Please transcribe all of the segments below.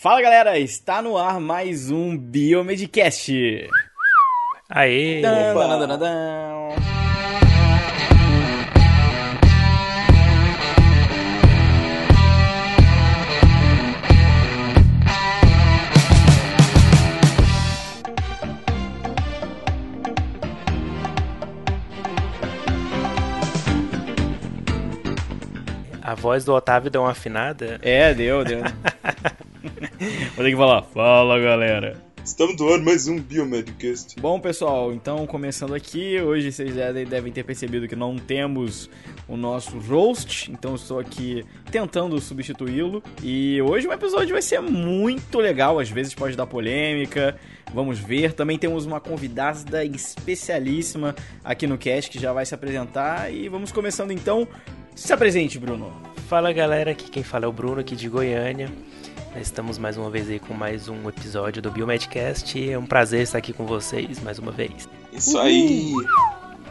Fala galera, está no ar mais um Biomedcast. Aê! Dan, dan, dan, dan, dan. A voz do Otávio deu uma afinada. É, deu, deu. Vou ter que falar, fala galera. Estamos do ar mais um Biomedcast. Bom pessoal, então começando aqui, hoje vocês já devem ter percebido que não temos o nosso roast, então eu estou aqui tentando substituí-lo. E hoje o episódio vai ser muito legal, às vezes pode dar polêmica, vamos ver. Também temos uma convidada especialíssima aqui no cast que já vai se apresentar e vamos começando então. Se apresente, Bruno. Fala galera, aqui quem fala é o Bruno, aqui de Goiânia. Estamos mais uma vez aí com mais um episódio do Biomedcast. É um prazer estar aqui com vocês mais uma vez. Isso aí.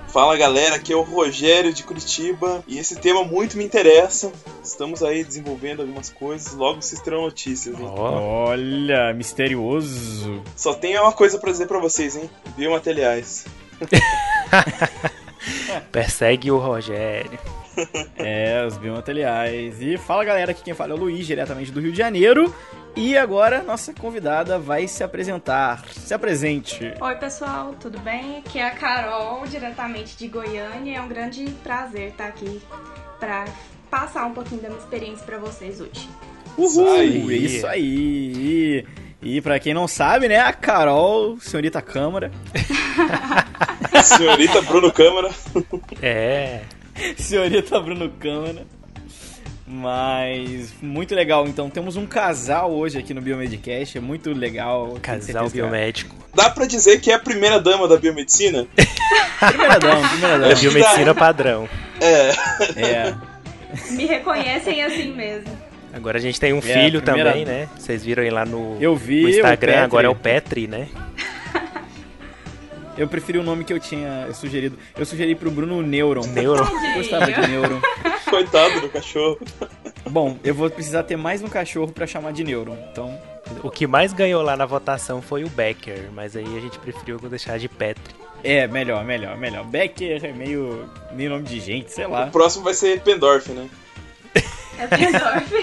Fala galera, aqui é o Rogério de Curitiba e esse tema muito me interessa. Estamos aí desenvolvendo algumas coisas, logo vocês terão notícias, hein? Ó, Olha, misterioso. Só tenho uma coisa pra dizer pra vocês, hein? Biomateriais. persegue o Rogério. É, os biomateriais. E fala galera, aqui quem fala é o Luiz, diretamente do Rio de Janeiro. E agora nossa convidada vai se apresentar. Se apresente. Oi, pessoal, tudo bem? Aqui é a Carol, diretamente de Goiânia. É um grande prazer estar aqui para passar um pouquinho da minha experiência para vocês hoje. Uhul! aí. Isso aí! E, e pra quem não sabe, né, a Carol, senhorita Câmara. Senhorita Bruno Câmara. É, senhorita Bruno Câmara. Mas muito legal. Então temos um casal hoje aqui no Biomedcast. É muito legal. Casal biomédico. Dá pra dizer que é a primeira dama da biomedicina? Primeira dama, primeira É dama. biomedicina padrão. É. É. Me reconhecem assim mesmo. Agora a gente tem um É, filho também, né? Vocês viram aí lá no, Eu vi. no Instagram, agora é o Petri, né? Eu preferi o nome que eu tinha sugerido. Eu sugeri pro Bruno Neuron. Neuron. Eu gostava de Neuron. Coitado do cachorro. Bom, eu vou precisar ter mais um cachorro pra chamar de Neuron. Então, O que mais ganhou lá na votação foi o Becker, mas aí a gente preferiu deixar de Petri. é, melhor, melhor, melhor. Becker é meio, meio nome de gente, sei lá. O próximo vai ser Pendorf, né? É Pendorf.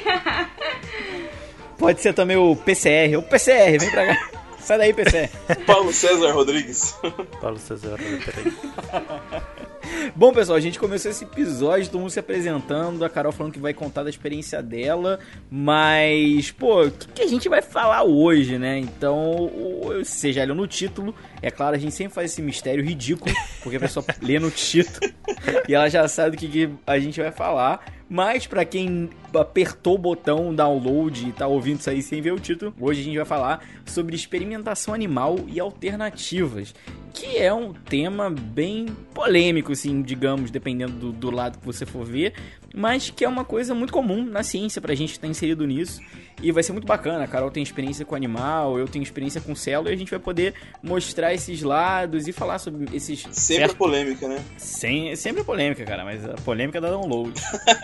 Pode ser também o PCR. O PCR, vem pra cá. Sai daí, PCR. Paulo César Rodrigues. Paulo César, peraí. Bom, pessoal, a gente começou esse episódio, todo mundo se apresentando, a Carol falando que vai contar da experiência dela, mas, pô, o que, que a gente vai falar hoje, né? Então, já leu no título, é claro, a gente sempre faz esse mistério ridículo, porque a pessoa lê no título e ela já sabe do que, a gente vai falar. Mas pra quem apertou o botão download e tá ouvindo isso aí sem ver o título, hoje a gente vai falar sobre experimentação animal e alternativas, que é um tema bem polêmico, assim, digamos, dependendo do, do lado que você for ver, mas que é uma coisa muito comum na ciência pra gente estar inserido nisso. E vai ser muito bacana. A Carol tem experiência com animal, eu tenho experiência com célula, e a gente vai poder mostrar esses lados e falar sobre esses Sempre certos polêmica, né? sem, sempre polêmica, cara, mas a polêmica dá download.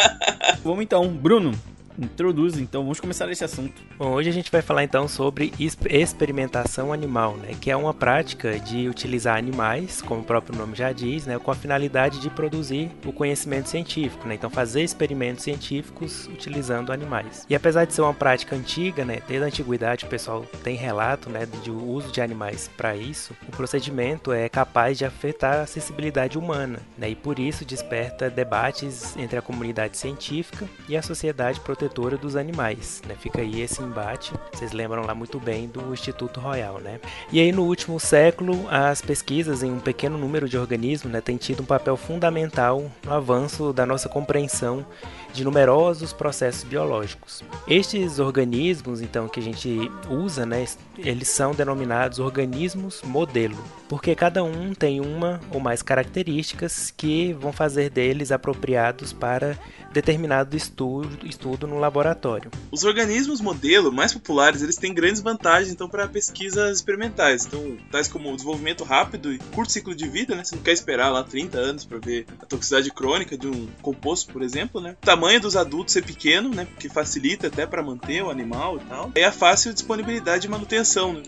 vamos então, Bruno, introduz então, vamos começar esse assunto. Bom, hoje a gente vai falar então sobre exp- experimentação animal, né? Que é uma prática de utilizar animais, como o próprio nome já diz, né? Com a finalidade de produzir o conhecimento científico, né? Então fazer experimentos científicos utilizando animais. E apesar de ser uma prática antiga, né? Desde a antiguidade o pessoal tem relato, né? De uso de animais para isso. O procedimento é capaz de afetar a acessibilidade humana, né? E por isso desperta debates entre a comunidade científica e a sociedade protetora dos animais, né? Fica aí esse embate. Vocês lembram lá muito bem do Instituto Royal, né? E aí no último século, as pesquisas em um pequeno número de organismos, né, têm tido um papel fundamental no avanço da nossa compreensão de numerosos processos biológicos. Estes organismos, então, que a gente usa, né, eles são denominados organismos modelo, porque cada um tem uma ou mais características que vão fazer deles apropriados para determinado estudo, estudo no laboratório. Os organismos modelo mais populares, eles têm grandes vantagens então para pesquisas experimentais. Então, tais como o desenvolvimento rápido e curto ciclo de vida, né? Você não quer esperar lá 30 anos para ver a toxicidade crônica de um composto, por exemplo, né? Tamanho tamanho dos adultos ser pequeno, né? Porque facilita até para manter o animal e tal. E a fácil disponibilidade de manutenção, né?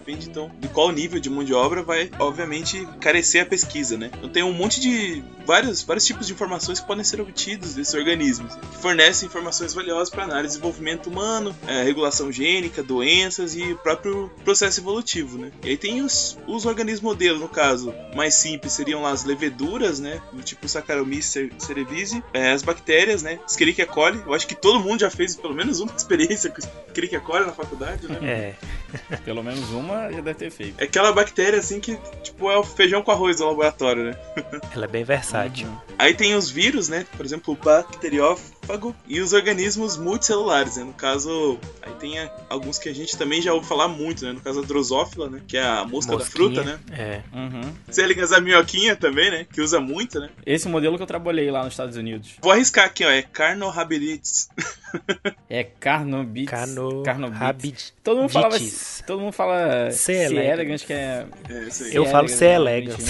Depende então de qual nível de mão de obra vai, obviamente, carecer a pesquisa, né? Então tem um monte de vários, vários tipos de informações que podem ser obtidos desses organismos, que fornecem informações valiosas para análise de desenvolvimento humano, é, regulação gênica, doenças e o próprio processo evolutivo, né? E aí tem os, os organismos modelo, no caso, mais simples seriam lá as leveduras, né? Do tipo Saccharomyces cerevisiae, é, as bactérias, né? Escherichia coli. Eu acho que todo mundo já fez pelo menos uma experiência com Escherichia coli na faculdade, né? É. Pelo menos uma já deve ter feito. É aquela bactéria assim que, tipo, é o feijão com arroz do laboratório, né? Ela é bem versátil. Uhum. Aí tem os vírus, né? Por exemplo, o bacteriófago e os organismos multicelulares, né? No caso, aí tem alguns que a gente também já ouve falar muito, né? No caso, a drosófila, né? Que é a mosca Mosquinha, da fruta, né? É. Uhum. Céligas a minhoquinha também, né? Que usa muito, né? Esse modelo que eu trabalhei lá nos Estados Unidos. Vou arriscar aqui, ó. É Carnohabirites. é Carnobites. Carno... Carnobites. Todo mundo falava Todo mundo fala C. elegans, que é. é eu falo C. elegans.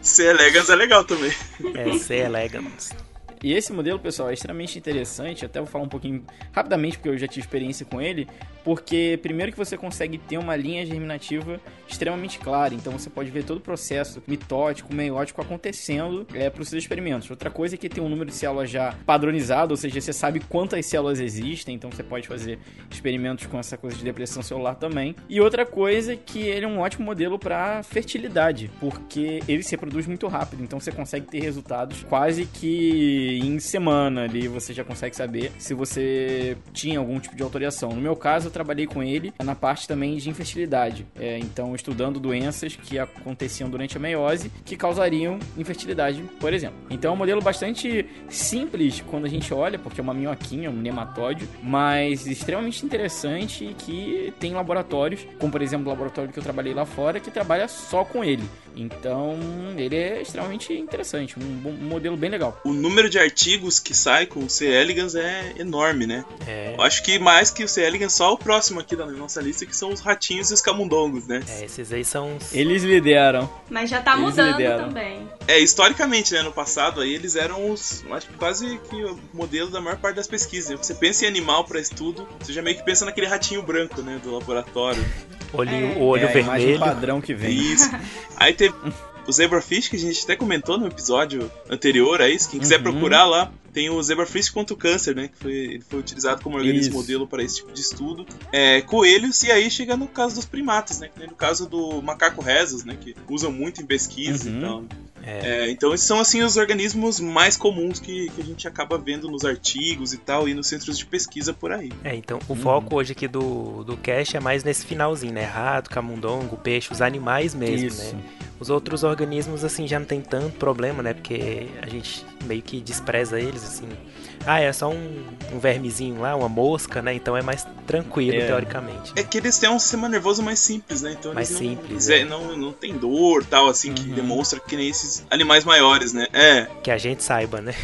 C. elegans é legal também. É, C. elegans. E esse modelo, pessoal, é extremamente interessante. Até vou falar um pouquinho rapidamente, porque eu já tive experiência com ele. Porque, primeiro, que você consegue ter uma linha germinativa extremamente clara. Então, você pode ver todo o processo mitótico, meiótico acontecendo é, para os seus experimentos. Outra coisa é que tem um número de células já padronizado, ou seja, você sabe quantas células existem. Então, você pode fazer experimentos com essa coisa de depressão celular também. E outra coisa é que ele é um ótimo modelo para fertilidade, porque ele se reproduz muito rápido. Então, você consegue ter resultados quase que em semana ali. Você já consegue saber se você tinha algum tipo de autorização. No meu caso, trabalhei com ele na parte também de infertilidade. É, então, estudando doenças que aconteciam durante a meiose que causariam infertilidade, por exemplo. Então, é um modelo bastante simples quando a gente olha, porque é uma minhoquinha, um nematóide, mas extremamente interessante que tem laboratórios, como por exemplo o laboratório que eu trabalhei lá fora, que trabalha só com ele. Então, ele é extremamente interessante, um, um modelo bem legal. O número de artigos que sai com o C. elegans é enorme, né? É. Eu acho que mais que o C. elegans, só o próximo aqui da nossa lista, que são os ratinhos e os camundongos, né? É, esses aí são os... Eles lideram. Mas já tá eles mudando lideram. também. É, historicamente, né, no passado, aí eles eram os, acho que quase que o modelo da maior parte das pesquisas. Você pensa em animal para estudo, você já meio que pensa naquele ratinho branco, né, do laboratório. Olho, é. O olho é, vermelho. padrão que vem. Isso. Aí teve o Zebrafish, que a gente até comentou no episódio anterior, é isso? Quem quiser uhum. procurar lá, tem o Zebrafish contra o câncer, né? Que foi, ele foi utilizado como organismo isso. modelo para esse tipo de estudo. É, coelhos, e aí chega no caso dos primatas, né? No caso do macaco rhesus, né? Que usam muito em pesquisa uhum. e tal. É. É, então esses são assim os organismos mais comuns que, que, a gente acaba vendo nos artigos e tal e nos centros de pesquisa por aí. É, então o uhum. foco hoje aqui do, do cast é mais nesse finalzinho, né? Rato, camundongo, peixe, os animais mesmo, Isso. né? Os outros organismos, assim, já não tem tanto problema, né? Porque a gente meio que despreza eles, assim. Ah, é só um, um vermezinho lá, uma mosca, né? Então é mais tranquilo, é. teoricamente. É que eles têm um sistema nervoso mais simples, né? Então mais não, simples. É. Não, não tem dor tal, assim, uhum. que demonstra que nem esses animais maiores, né? É. Que a gente saiba, né?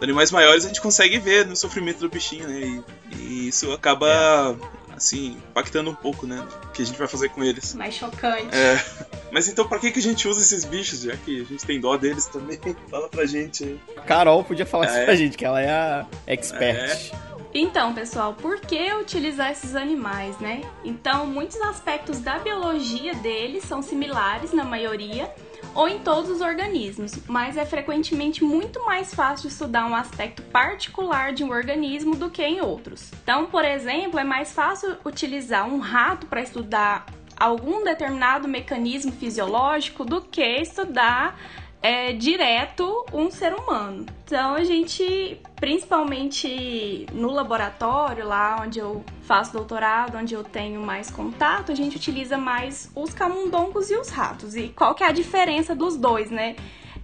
Animais maiores a gente consegue ver no sofrimento do bichinho, né? E, e isso acaba é assim, impactando um pouco, né? O que a gente vai fazer com eles. Mais chocante. É. Mas então, pra que, que a gente usa esses bichos, já que a gente tem dó deles também? Fala pra gente aí. Carol podia falar é. isso pra gente, que ela é a expert. É. Então, pessoal, por que utilizar esses animais, né? Então, muitos aspectos da biologia deles são similares na maioria, ou em todos os organismos, mas é frequentemente muito mais fácil estudar um aspecto particular de um organismo do que em outros. Então, por exemplo, é mais fácil utilizar um rato para estudar algum determinado mecanismo fisiológico do que estudar é, direto um ser humano. Então a gente, principalmente no laboratório, lá onde eu faço doutorado, onde eu tenho mais contato, a gente utiliza mais os camundongos e os ratos. E qual que é a diferença dos dois, né?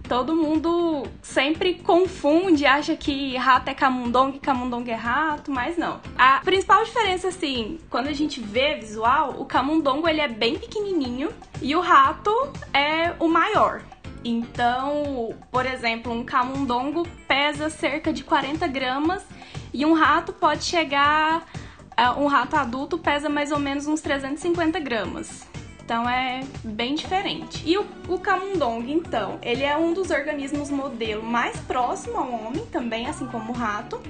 Todo mundo sempre confunde, acha que rato é camundongo e camundongo é rato, mas não. A principal diferença, assim, quando a gente vê visual, o camundongo ele é bem pequenininho e o rato é o maior. Então, por exemplo, um camundongo pesa cerca de 40 gramas e um rato pode chegar. Um rato adulto pesa mais ou menos uns 350 gramas. Então é bem diferente. E o, o camundongo, então, ele é um dos organismos modelo mais próximo ao homem, também assim como o rato.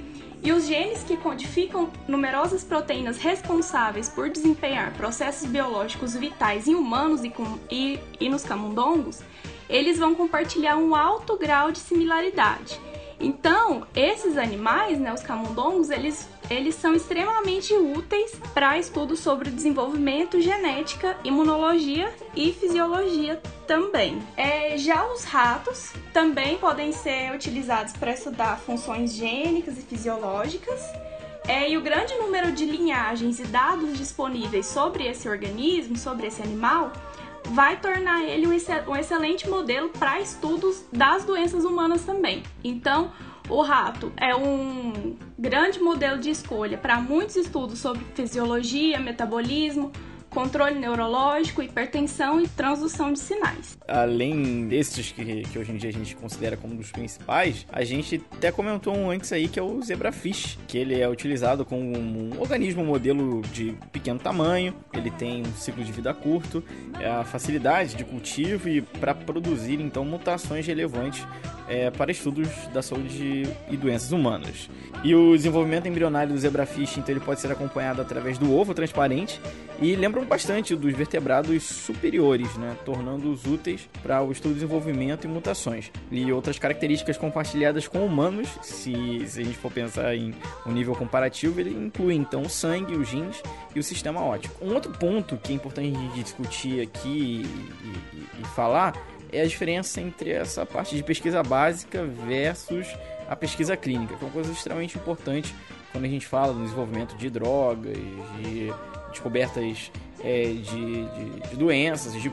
E os genes que codificam numerosas proteínas responsáveis por desempenhar processos biológicos vitais em humanos e, com, e, e nos camundongos, eles vão compartilhar um alto grau de similaridade. Então, esses animais, né, os camundongos, eles, eles são extremamente úteis para estudos sobre desenvolvimento, genética, imunologia e fisiologia também. É, já os ratos também podem ser utilizados para estudar funções gênicas e fisiológicas. É, e o grande número de linhagens e dados disponíveis sobre esse organismo, sobre esse animal, vai tornar ele um excelente modelo para estudos das doenças humanas também. Então, o rato é um grande modelo de escolha para muitos estudos sobre fisiologia, metabolismo, controle neurológico, hipertensão e transdução de sinais. Além desses que, que hoje em dia a gente considera como dos principais, a gente até comentou um antes aí que é o zebrafish, que ele é utilizado como um organismo modelo de pequeno tamanho, ele tem um ciclo de vida curto, é a facilidade de cultivo e para produzir então mutações relevantes é, para estudos da saúde e doenças humanas. E o desenvolvimento embrionário do zebrafish, então ele pode ser acompanhado através do ovo transparente e lembram bastante dos vertebrados superiores, né, tornando-os úteis para o estudo, desenvolvimento e mutações. E outras características compartilhadas com humanos, se, se a gente for pensar em um nível comparativo, ele inclui então o sangue, os genes e o sistema óptico. Um outro ponto que é importante discutir aqui e, e, e falar é a diferença entre essa parte de pesquisa básica versus a pesquisa clínica, que é uma coisa extremamente importante quando a gente fala no desenvolvimento de drogas, de descobertas é, de, de, de, doenças, de,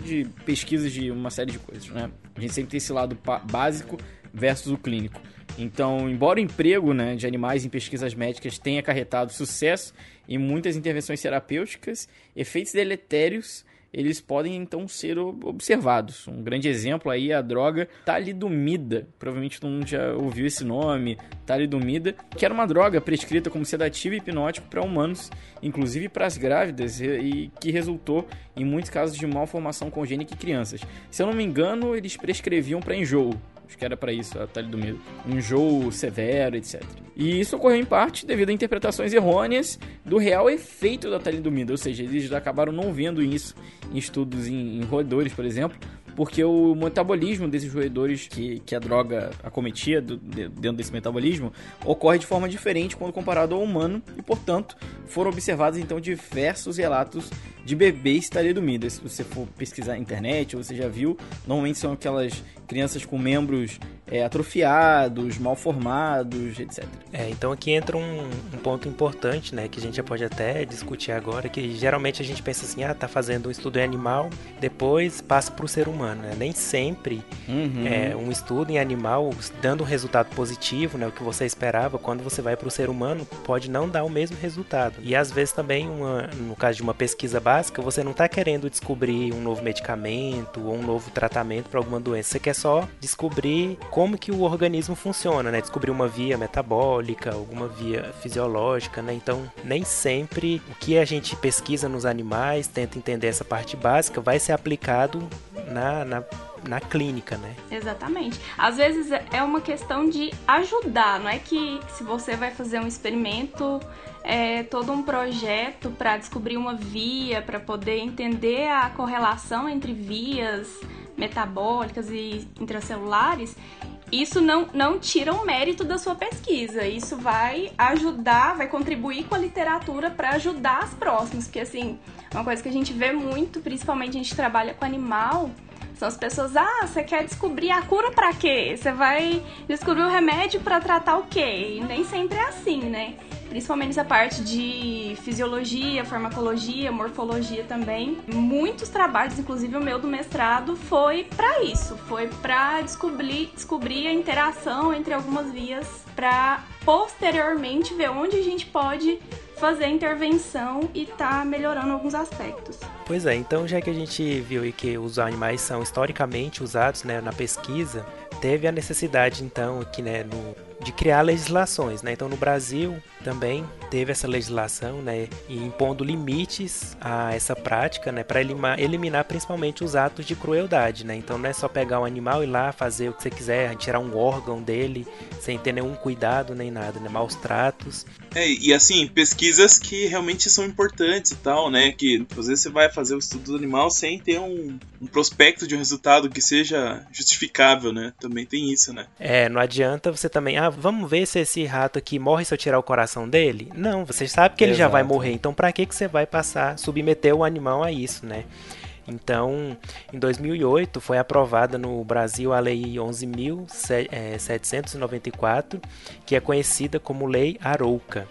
de, pesquisas de uma série de coisas, né? A gente sempre tem esse lado básico versus o clínico. Então, embora o emprego né, de animais em pesquisas médicas tenha acarretado sucesso em muitas intervenções terapêuticas, efeitos deletérios eles podem então ser observados. Um grande exemplo aí é a droga talidomida. Provavelmente todo mundo já ouviu esse nome, talidomida, que era uma droga prescrita como sedativo e hipnótico para humanos, inclusive para as grávidas, e que resultou em muitos casos de malformação congênita em crianças. Se eu não me engano, eles prescreviam para enjoo. Acho que era para isso a talidomida. Enjoo severo, etc. E isso ocorreu em parte devido a interpretações errôneas do real efeito da talidomida, ou seja, eles acabaram não vendo isso em estudos em, em roedores, por exemplo, porque o metabolismo desses roedores que, que a droga acometia do, dentro desse metabolismo ocorre de forma diferente quando comparado ao humano e, portanto, foram observados então diversos relatos de bebês talidomidas. Se você for pesquisar na internet, você já viu, normalmente são aquelas crianças com membros é, atrofiados, mal formados, etc. É, então aqui entra um, um, ponto importante, né, que a gente já pode até discutir agora, que geralmente a gente pensa assim, ah, tá fazendo um estudo em animal, depois passa para o ser humano, né? Nem sempre uhum. é, um estudo em animal dando um resultado positivo, né, o que você esperava, quando você vai para o ser humano, pode não dar o mesmo resultado. E às vezes também, uma, no caso de uma pesquisa básica, você não está querendo descobrir um novo medicamento ou um novo tratamento para alguma doença, você quer só descobrir como que o organismo funciona, né? Descobrir uma via metabólica, alguma via fisiológica, né? Então, nem sempre o que a gente pesquisa nos animais, tenta entender essa parte básica, vai ser aplicado na, na na clínica, né? Exatamente. Às vezes é uma questão de ajudar, não é que se você vai fazer um experimento, é todo um projeto para descobrir uma via, para poder entender a correlação entre vias metabólicas e intracelulares, isso não, não tira o mérito da sua pesquisa. Isso vai ajudar, vai contribuir com a literatura para ajudar as próximas. Porque, assim, uma coisa que a gente vê muito, principalmente a gente trabalha com animal, são as pessoas, ah, você quer descobrir a cura para quê? Você vai descobrir o remédio para tratar o quê? E nem sempre é assim, né? Principalmente essa parte de fisiologia, farmacologia, morfologia também. Muitos trabalhos, inclusive o meu do mestrado, foi para isso, foi para descobrir, descobrir a interação entre algumas vias para posteriormente ver onde a gente pode fazer a intervenção e tá melhorando alguns aspectos. Pois é, então já que a gente viu que os animais são historicamente usados né, na pesquisa, teve a necessidade então aqui né, no de criar legislações, né? Então no Brasil também teve essa legislação, né, impondo limites a essa prática, né, para eliminar, principalmente os atos de crueldade, né? Então não é só pegar um animal e ir lá fazer o que você quiser, tirar um órgão dele sem ter nenhum cuidado nem nada, né, maus tratos. É, e assim, pesquisas que realmente são importantes e tal, né, que às vezes você vai fazer o estudo do animal sem ter um, um prospecto de um resultado que seja justificável, né? Também tem isso, né? É, não adianta você também, ah, vamos ver se esse rato aqui morre se eu tirar o coração dele. Não, você sabe que ele Exato. já vai morrer, então para que, que você vai passar, submeter o animal a isso, né? Então, em 2008 foi aprovada no Brasil a Lei 11.794, que é conhecida como Lei Arouca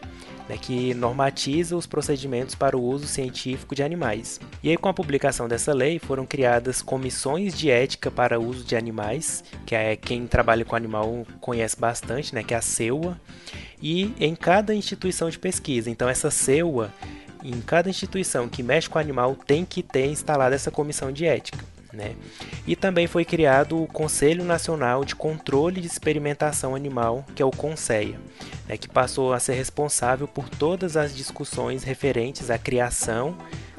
né, que normatiza os procedimentos para o uso científico de animais. E aí, com a publicação dessa lei, foram criadas comissões de ética para o uso de animais, que é quem trabalha com animal conhece bastante, né, que é a CEUA, e em cada instituição de pesquisa. Então, essa CEUA, em cada instituição que mexe com animal, tem que ter instalada essa comissão de ética. Né? E também foi criado o Conselho Nacional de Controle de Experimentação Animal, que é o CONSEA, né, que passou a ser responsável por todas as discussões referentes à criação,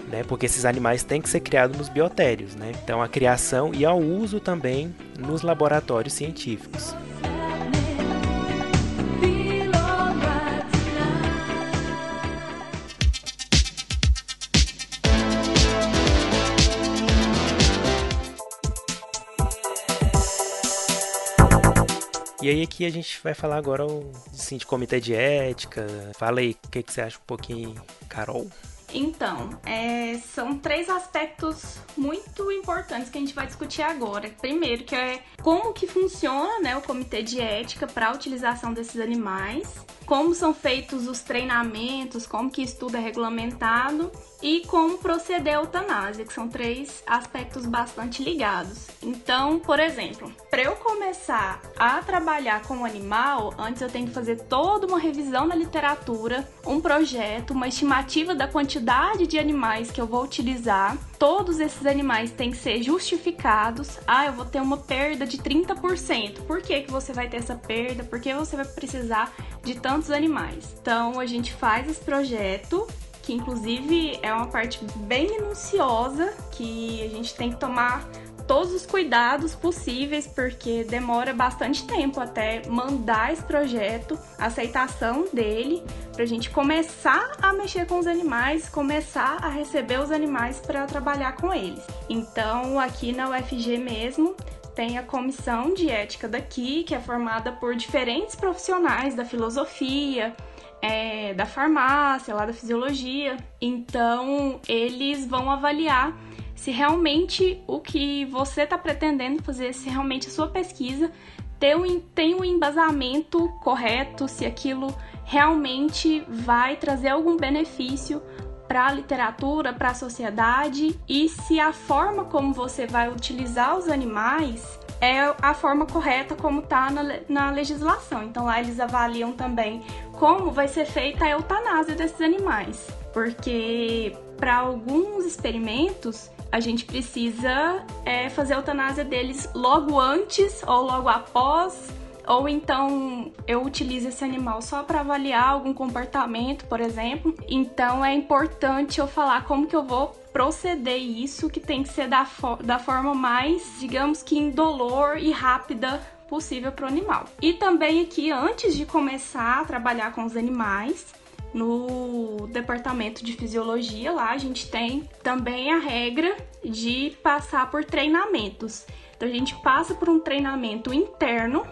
né, porque esses animais têm que ser criados nos biotérios, né? então a criação e ao uso também nos laboratórios científicos. E aí aqui a gente vai falar agora assim, de comitê de ética. Fala aí, o que, que você acha um pouquinho, Carol? Então, é, são três aspectos muito importantes que a gente vai discutir agora. Primeiro, que é como que funciona né, o comitê de ética para a utilização desses animais, como são feitos os treinamentos, como que isso tudo é regulamentado e como proceder à eutanásia, que são três aspectos bastante ligados. Então, por exemplo, para eu começar a trabalhar com o animal, antes eu tenho que fazer toda uma revisão na literatura, um projeto, uma estimativa da quantidade de animais que eu vou utilizar. Todos esses animais têm que ser justificados. Ah, eu vou ter uma perda de 30%. Por que, que você vai ter essa perda? Por que você vai precisar de tantos animais? Então, a gente faz esse projeto que inclusive é uma parte bem minuciosa que a gente tem que tomar todos os cuidados possíveis, porque demora bastante tempo até mandar esse projeto, a aceitação dele, para a gente começar a mexer com os animais, começar a receber os animais para trabalhar com eles. Então, aqui na UFG mesmo, tem a comissão de ética daqui, que é formada por diferentes profissionais da filosofia, é, da farmácia, lá da fisiologia. Então, eles vão avaliar se realmente o que você está pretendendo fazer, se realmente a sua pesquisa tem um, tem um embasamento correto, se aquilo realmente vai trazer algum benefício para a literatura, para a sociedade e se a forma como você vai utilizar os animais é a forma correta como está na, na legislação. Então lá eles avaliam também como vai ser feita a eutanásia desses animais, porque para alguns experimentos a gente precisa é, fazer a eutanásia deles logo antes ou logo após ou então eu utilizo esse animal só para avaliar algum comportamento, por exemplo. Então é importante eu falar como que eu vou proceder isso, que tem que ser da, fo da forma mais, digamos que indolor e rápida possível para o animal. E também aqui, antes de começar a trabalhar com os animais, no departamento de fisiologia lá a gente tem também a regra de passar por treinamentos. Então a gente passa por um treinamento interno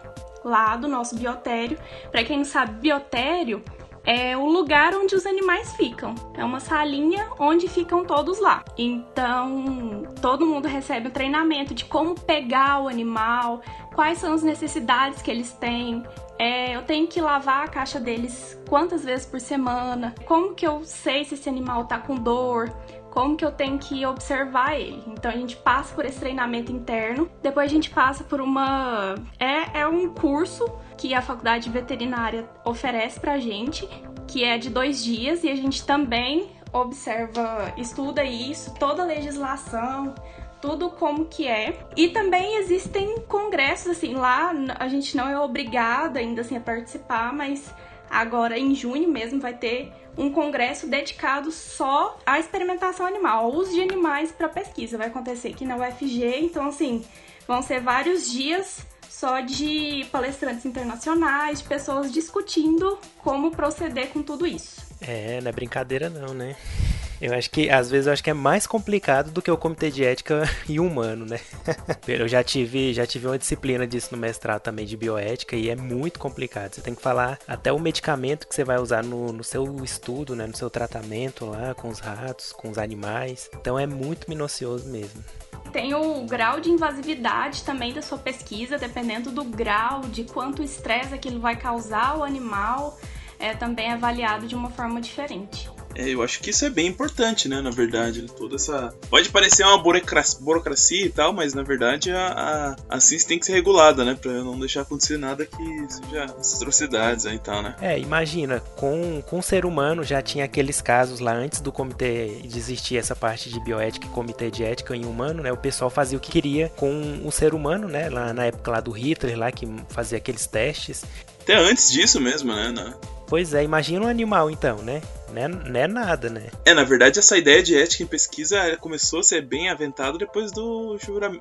lá do nosso biotério. Para quem não sabe, biotério é o lugar onde os animais ficam. É uma salinha onde ficam todos lá. Então, todo mundo recebe o treinamento de como pegar o animal, quais são as necessidades que eles têm. É, eu tenho que lavar a caixa deles quantas vezes por semana? Como que eu sei se esse animal tá com dor? Como que eu tenho que observar ele. Então a gente passa por esse treinamento interno, depois a gente passa por uma. É, é um curso que a faculdade veterinária oferece pra gente, que é de dois dias, e a gente também observa, estuda isso, toda a legislação, tudo como que é. E também existem congressos, assim, lá a gente não é obrigada ainda assim a participar, mas agora em junho mesmo vai ter um congresso dedicado só à experimentação animal, ao uso de animais para pesquisa. Vai acontecer aqui na UFG, então assim, vão ser vários dias só de palestrantes internacionais, de pessoas discutindo como proceder com tudo isso. É, não é brincadeira não, né? Eu acho que, às vezes, eu acho que é mais complicado do que o comitê de ética e humano, né? eu já tive, já tive uma disciplina disso no mestrado também de bioética e é muito complicado. Você tem que falar até o medicamento que você vai usar no, no seu estudo, né? No seu tratamento lá com os ratos, com os animais. Então é muito minucioso mesmo. Tem o grau de invasividade também da sua pesquisa, dependendo do grau, de quanto estresse aquilo vai causar ao animal, é também avaliado de uma forma diferente. É, eu acho que isso é bem importante, né? Na verdade, toda essa. Pode parecer uma burocracia, burocracia e tal, mas na verdade a, a, a ciência tem que ser regulada, né? Pra não deixar acontecer nada que seja atrocidades aí e tal, né? É, imagina, com, com o ser humano já tinha aqueles casos lá antes do comitê de existir essa parte de bioética e comitê de ética em humano, né? O pessoal fazia o que queria com o ser humano, né? Lá na época lá do Hitler, lá que fazia aqueles testes. Até antes disso mesmo, né? Pois é, imagina um animal então, né? Não é, não é, nada, né? É, na verdade, essa ideia de ética em pesquisa começou a ser bem aventada depois do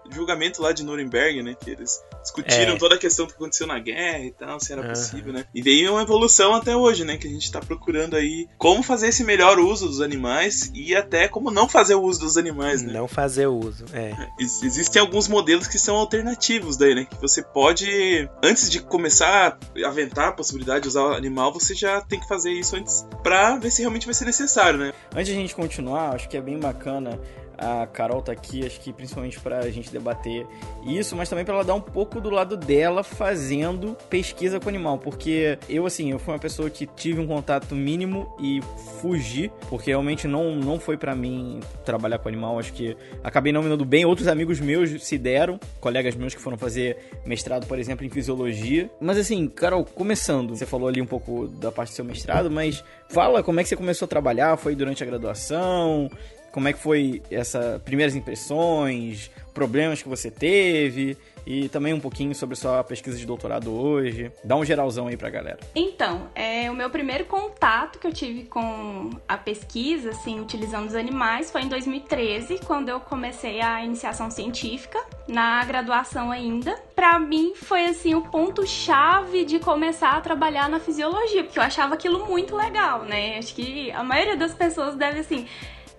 julgamento lá de Nuremberg, né? Que eles discutiram é. toda a questão que aconteceu na guerra e tal, se era uhum. possível, né? E veio uma evolução até hoje, né? Que a gente tá procurando aí como fazer esse melhor uso dos animais e até como não fazer o uso dos animais, né? Não fazer o uso, é. Ex existem alguns modelos que são alternativos daí, né? Que você pode, antes de começar a aventar a possibilidade de usar o animal, você já tem que fazer isso antes pra ver se realmente vai ser necessário, né? Antes de a gente continuar, acho que é bem bacana a Carol tá aqui, acho que principalmente para a gente debater isso, mas também para ela dar um pouco do lado dela fazendo pesquisa com animal, porque eu assim, eu fui uma pessoa que tive um contato mínimo e fugi, porque realmente não não foi para mim trabalhar com animal, acho que acabei não me dando bem, outros amigos meus se deram, colegas meus que foram fazer mestrado, por exemplo, em fisiologia. Mas assim, Carol, começando, você falou ali um pouco da parte do seu mestrado, mas fala como é que você começou a trabalhar, foi durante a graduação? Como é que foi essas primeiras impressões, problemas que você teve e também um pouquinho sobre sua pesquisa de doutorado hoje. Dá um geralzão aí pra galera. Então, é, o meu primeiro contato que eu tive com a pesquisa, assim, utilizando os animais, foi em 2013, quando eu comecei a iniciação científica, na graduação ainda. Pra mim, foi, assim, o ponto-chave de começar a trabalhar na fisiologia, porque eu achava aquilo muito legal, né? Acho que a maioria das pessoas deve, assim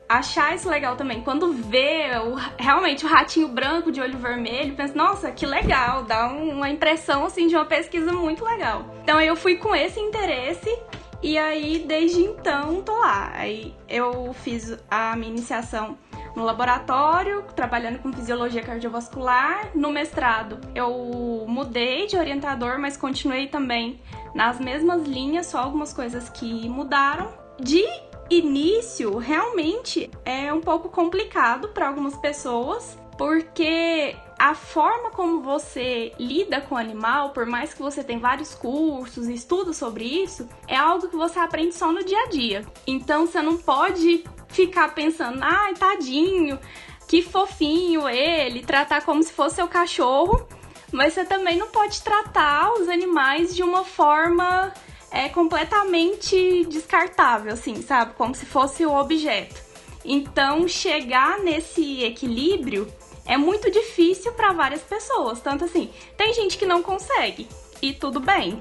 achar isso legal também. Quando vê o, realmente o ratinho branco de olho vermelho, pensa, nossa, que legal, dá uma impressão assim de uma pesquisa muito legal. Então eu fui com esse interesse e aí desde então tô lá. Aí eu fiz a minha iniciação no laboratório, trabalhando com fisiologia cardiovascular. No mestrado, eu mudei de orientador, mas continuei também nas mesmas linhas, só algumas coisas que mudaram. De início realmente é um pouco complicado para algumas pessoas, porque a forma como você lida com o animal, por mais que você tenha vários cursos e estudos sobre isso, é algo que você aprende só no dia a dia. Então você não pode ficar pensando, ai, tadinho, que fofinho ele, tratar como se fosse seu cachorro, mas você também não pode tratar os animais de uma forma é completamente descartável, assim, sabe? Como se fosse o objeto. Então, chegar nesse equilíbrio é muito difícil para várias pessoas. Tanto assim, tem gente que não consegue e tudo bem.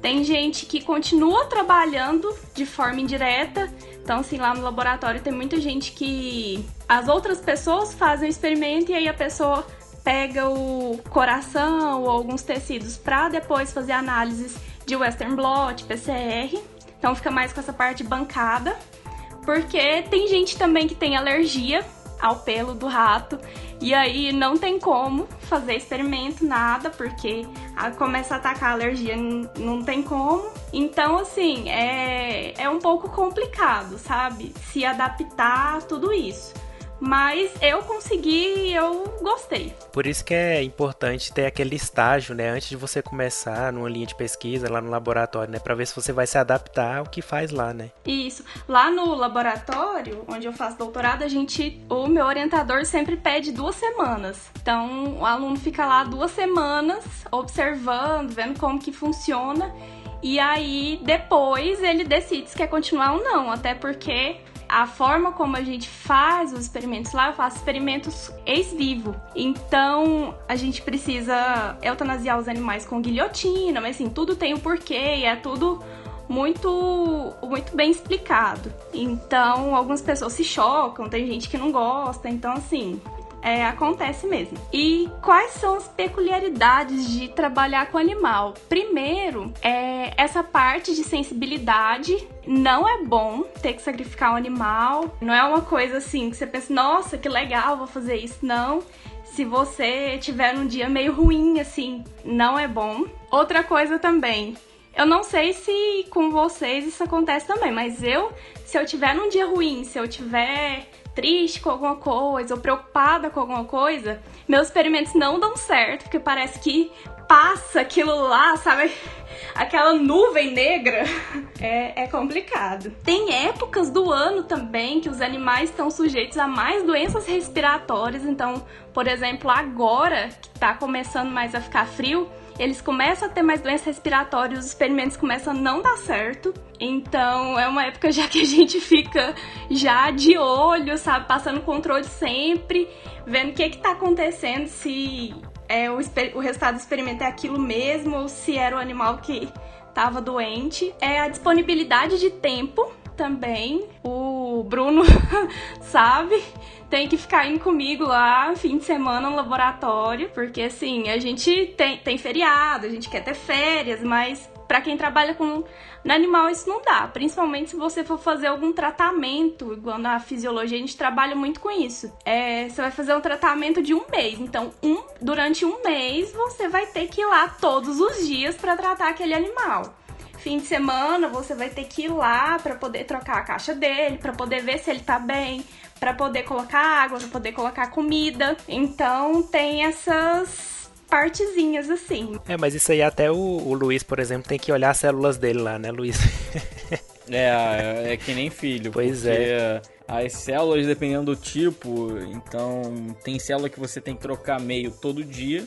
Tem gente que continua trabalhando de forma indireta. Então, assim, lá no laboratório tem muita gente que as outras pessoas fazem o experimento e aí a pessoa pega o coração ou alguns tecidos para depois fazer análises de Western Blot, PCR. Então fica mais com essa parte bancada. Porque tem gente também que tem alergia ao pelo do rato. E aí não tem como fazer experimento, nada, porque começa a atacar a alergia, não tem como. Então, assim, é, é um pouco complicado, sabe? Se adaptar a tudo isso. Mas eu consegui e eu gostei. Por isso que é importante ter aquele estágio, né, antes de você começar numa linha de pesquisa lá no laboratório, né, para ver se você vai se adaptar ao que faz lá, né? Isso. Lá no laboratório, onde eu faço doutorado, a gente, o meu orientador sempre pede duas semanas. Então, o aluno fica lá duas semanas observando, vendo como que funciona. E aí, depois, ele decide se quer continuar ou não. Até porque a forma como a gente faz os experimentos lá, eu faço experimentos ex-vivo. Então, a gente precisa eutanasiar os animais com guilhotina, mas assim, tudo tem o um porquê e é tudo muito muito bem explicado. Então, algumas pessoas se chocam, tem gente que não gosta, então assim, é, acontece mesmo. E quais são as peculiaridades de trabalhar com animal? Primeiro, é essa parte de sensibilidade. Não é bom ter que sacrificar um animal. Não é uma coisa assim que você pensa, nossa, que legal, vou fazer isso. Não. Se você tiver um dia meio ruim, assim, não é bom. Outra coisa também, eu não sei se com vocês isso acontece também, mas eu, se eu tiver num dia ruim, se eu tiver triste com alguma coisa ou preocupada com alguma coisa, meus experimentos não dão certo, porque parece que passa aquilo lá, sabe? Aquela nuvem negra é, é, complicado. Tem épocas do ano também que os animais estão sujeitos a mais doenças respiratórias. Então, por exemplo, agora que tá começando mais a ficar frio, eles começam a ter mais doenças respiratórias, os experimentos começam a não dar certo. Então é uma época já que a gente fica já de olho, sabe, passando controle sempre, vendo o que que tá acontecendo, se é, o, o resultado do experimento é aquilo mesmo ou se era o animal que estava doente. É a disponibilidade de tempo também. O Bruno sabe tem que ficar indo comigo lá fim de semana no laboratório, porque assim, a gente tem, tem feriado, a gente quer ter férias, mas para quem trabalha com no animal isso não dá, principalmente se você for fazer algum tratamento, igual na fisiologia a gente trabalha muito com isso. É, você vai fazer um tratamento de um mês, então um, durante um mês você vai ter que ir lá todos os dias para tratar aquele animal. Fim de semana você vai ter que ir lá para poder trocar a caixa dele, para poder ver se ele tá bem, para poder colocar água, para poder colocar comida. Então tem essas partezinhas assim. É, mas isso aí até o, o Luiz, por exemplo, tem que olhar as células dele lá, né, Luiz? é, é que nem filho. Pois é. As células, dependendo do tipo, então tem célula que você tem que trocar meio todo dia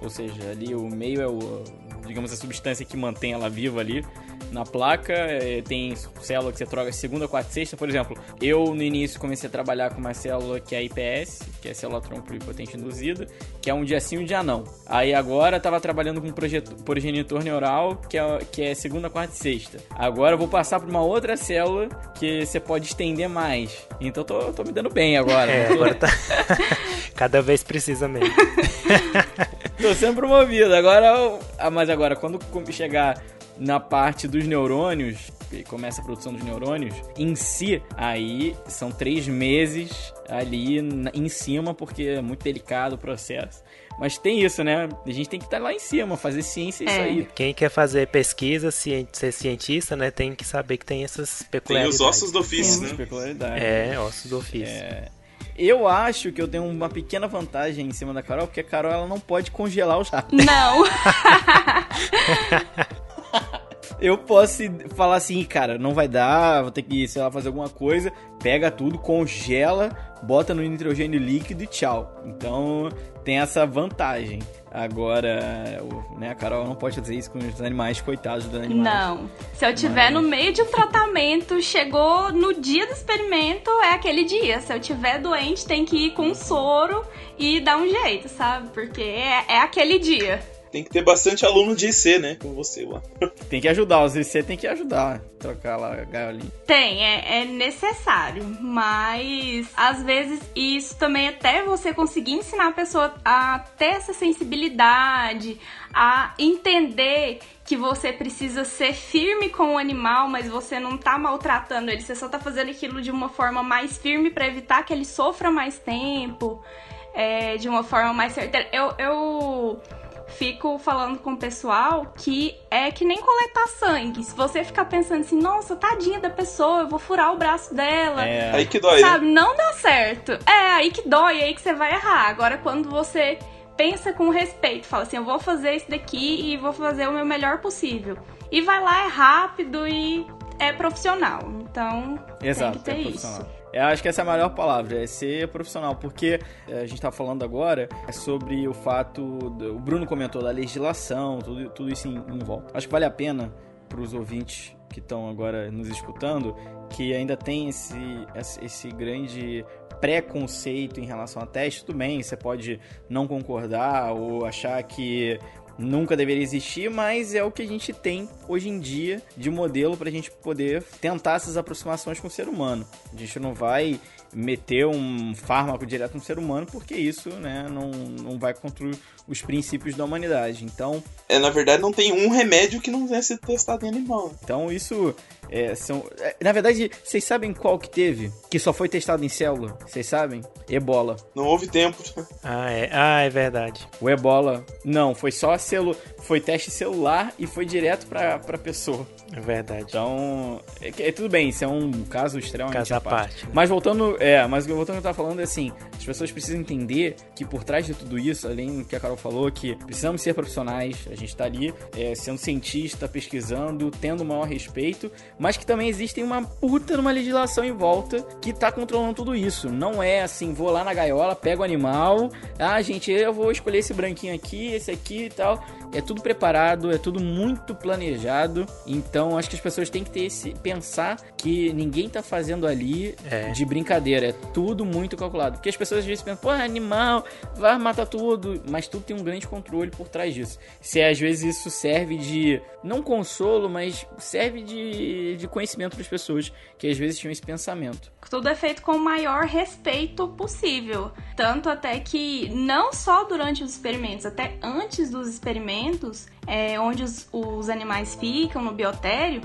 ou seja, ali o meio é o, digamos, a substância que mantém ela viva ali na placa. É, tem célula que você troca segunda, quarta, sexta. Por exemplo, eu no início comecei a trabalhar com uma célula que é a IPS, que é a célula pluripotente induzida, que é um dia sim, um dia não. Aí agora estava trabalhando com um progenitor neural, que é, que é segunda, quarta e sexta. Agora eu vou passar para uma outra célula que você pode estender mais. Então tô, tô me dando bem agora. É, agora tá. Cada vez precisa mesmo. Tô sendo promovido. Agora, ah, mas agora, quando chegar na parte dos neurônios, e começa a produção dos neurônios, em si, aí são três meses ali em cima, porque é muito delicado o processo. Mas tem isso, né? A gente tem que estar lá em cima, fazer ciência, é isso aí. Quem quer fazer pesquisa, ser cientista, né, tem que saber que tem essas peculiaridades. Tem os ossos do ofício, né? Peculiaridades. É, ossos do ofício. É... Eu acho que eu tenho uma pequena vantagem em cima da Carol, porque a Carol ela não pode congelar os ratos. Não. eu posso falar assim, cara, não vai dar, vou ter que, sei lá, fazer alguma coisa, pega tudo, congela, bota no nitrogênio líquido e tchau. Então tem essa vantagem. Agora, né, a Carol não pode fazer isso com os animais, coitados dos animais. Não. Se eu tiver Mas... no meio de um tratamento, chegou no dia do experimento, é aquele dia. Se eu tiver doente, tem que ir com um soro e dar um jeito, sabe? Porque é, é aquele dia. Tem que ter bastante aluno de IC, né? Com você lá. tem que ajudar, os IC tem que ajudar. Trocar lá a gaiolinha. Tem, é, é, necessário. Mas às vezes isso também até você conseguir ensinar a pessoa a ter essa sensibilidade, a entender que você precisa ser firme com o animal, mas você não tá maltratando ele, você só tá fazendo aquilo de uma forma mais firme para evitar que ele sofra mais tempo, é, de uma forma mais certeira. Eu, eu fico falando com o pessoal que é que nem coletar sangue. Se você ficar pensando assim, nossa, tadinha da pessoa, eu vou furar o braço dela. É. Aí que dói. Sabe, né? não dá certo. É aí que dói, aí que você vai errar. Agora, quando você pensa com respeito, fala assim: eu vou fazer isso daqui e vou fazer o meu melhor possível. E vai lá, é rápido e é profissional. Então, Exato, tem que ter é isso. Eu acho que essa é a melhor palavra, é ser profissional, porque é, a gente tá falando agora sobre o fato, do- o Bruno comentou da legislação, tudo, tudo isso volta. Acho que vale a pena para os ouvintes que estão agora nos escutando, que ainda tem esse esse grande preconceito em relação a teste, tudo bem, você pode não concordar ou achar que nunca deveria existir, mas é o que a gente tem hoje em dia de modelo para a gente poder tentar essas aproximações com o ser humano. A gente não vai meter um fármaco direto no ser humano, porque isso né, não, não vai contra os princípios da humanidade. Então, É, na verdade, não tem um remédio que não tenha sido testado em animal. então isso é, são. é, na verdade, vocês sabem qual que teve? Que só foi testado em célula? Vocês sabem? Ebola. Não houve tempo. Ah, é, ah, é verdade. O ebola, não, foi só celu... foi teste celular e foi direto pra, pra pessoa. É verdade. Então, é, é tudo bem, isso é um caso extremamente Caso à parte, né? Mas voltando, é, mas voltando ao que eu tava falando é assim, as pessoas precisam entender que por trás de tudo isso, além do que a Carol falou, que precisamos ser profissionais, a gente tá ali é, sendo cientista, pesquisando, tendo o maior respeito, mas que também existe uma puta numa legislação em volta que tá controlando tudo isso. Não é assim, vou lá na gaiola, pego o animal, ah, gente, eu vou escolher esse branquinho aqui, esse aqui e tal. É tudo preparado, é tudo muito planejado. Então acho que as pessoas têm que ter esse pensar que ninguém tá fazendo ali É. de brincadeira, é tudo muito calculado. Porque as pessoas às vezes pensam, pô, é animal, vai matar tudo, mas tudo tem um grande controle por trás disso. Se às vezes isso serve de não consolo, mas serve de, de conhecimento para as pessoas que às vezes tinham esse pensamento. Tudo é feito com o maior respeito possível. Tanto até que, não só durante os experimentos, até antes dos experimentos, é, onde os, os animais ficam no biotério,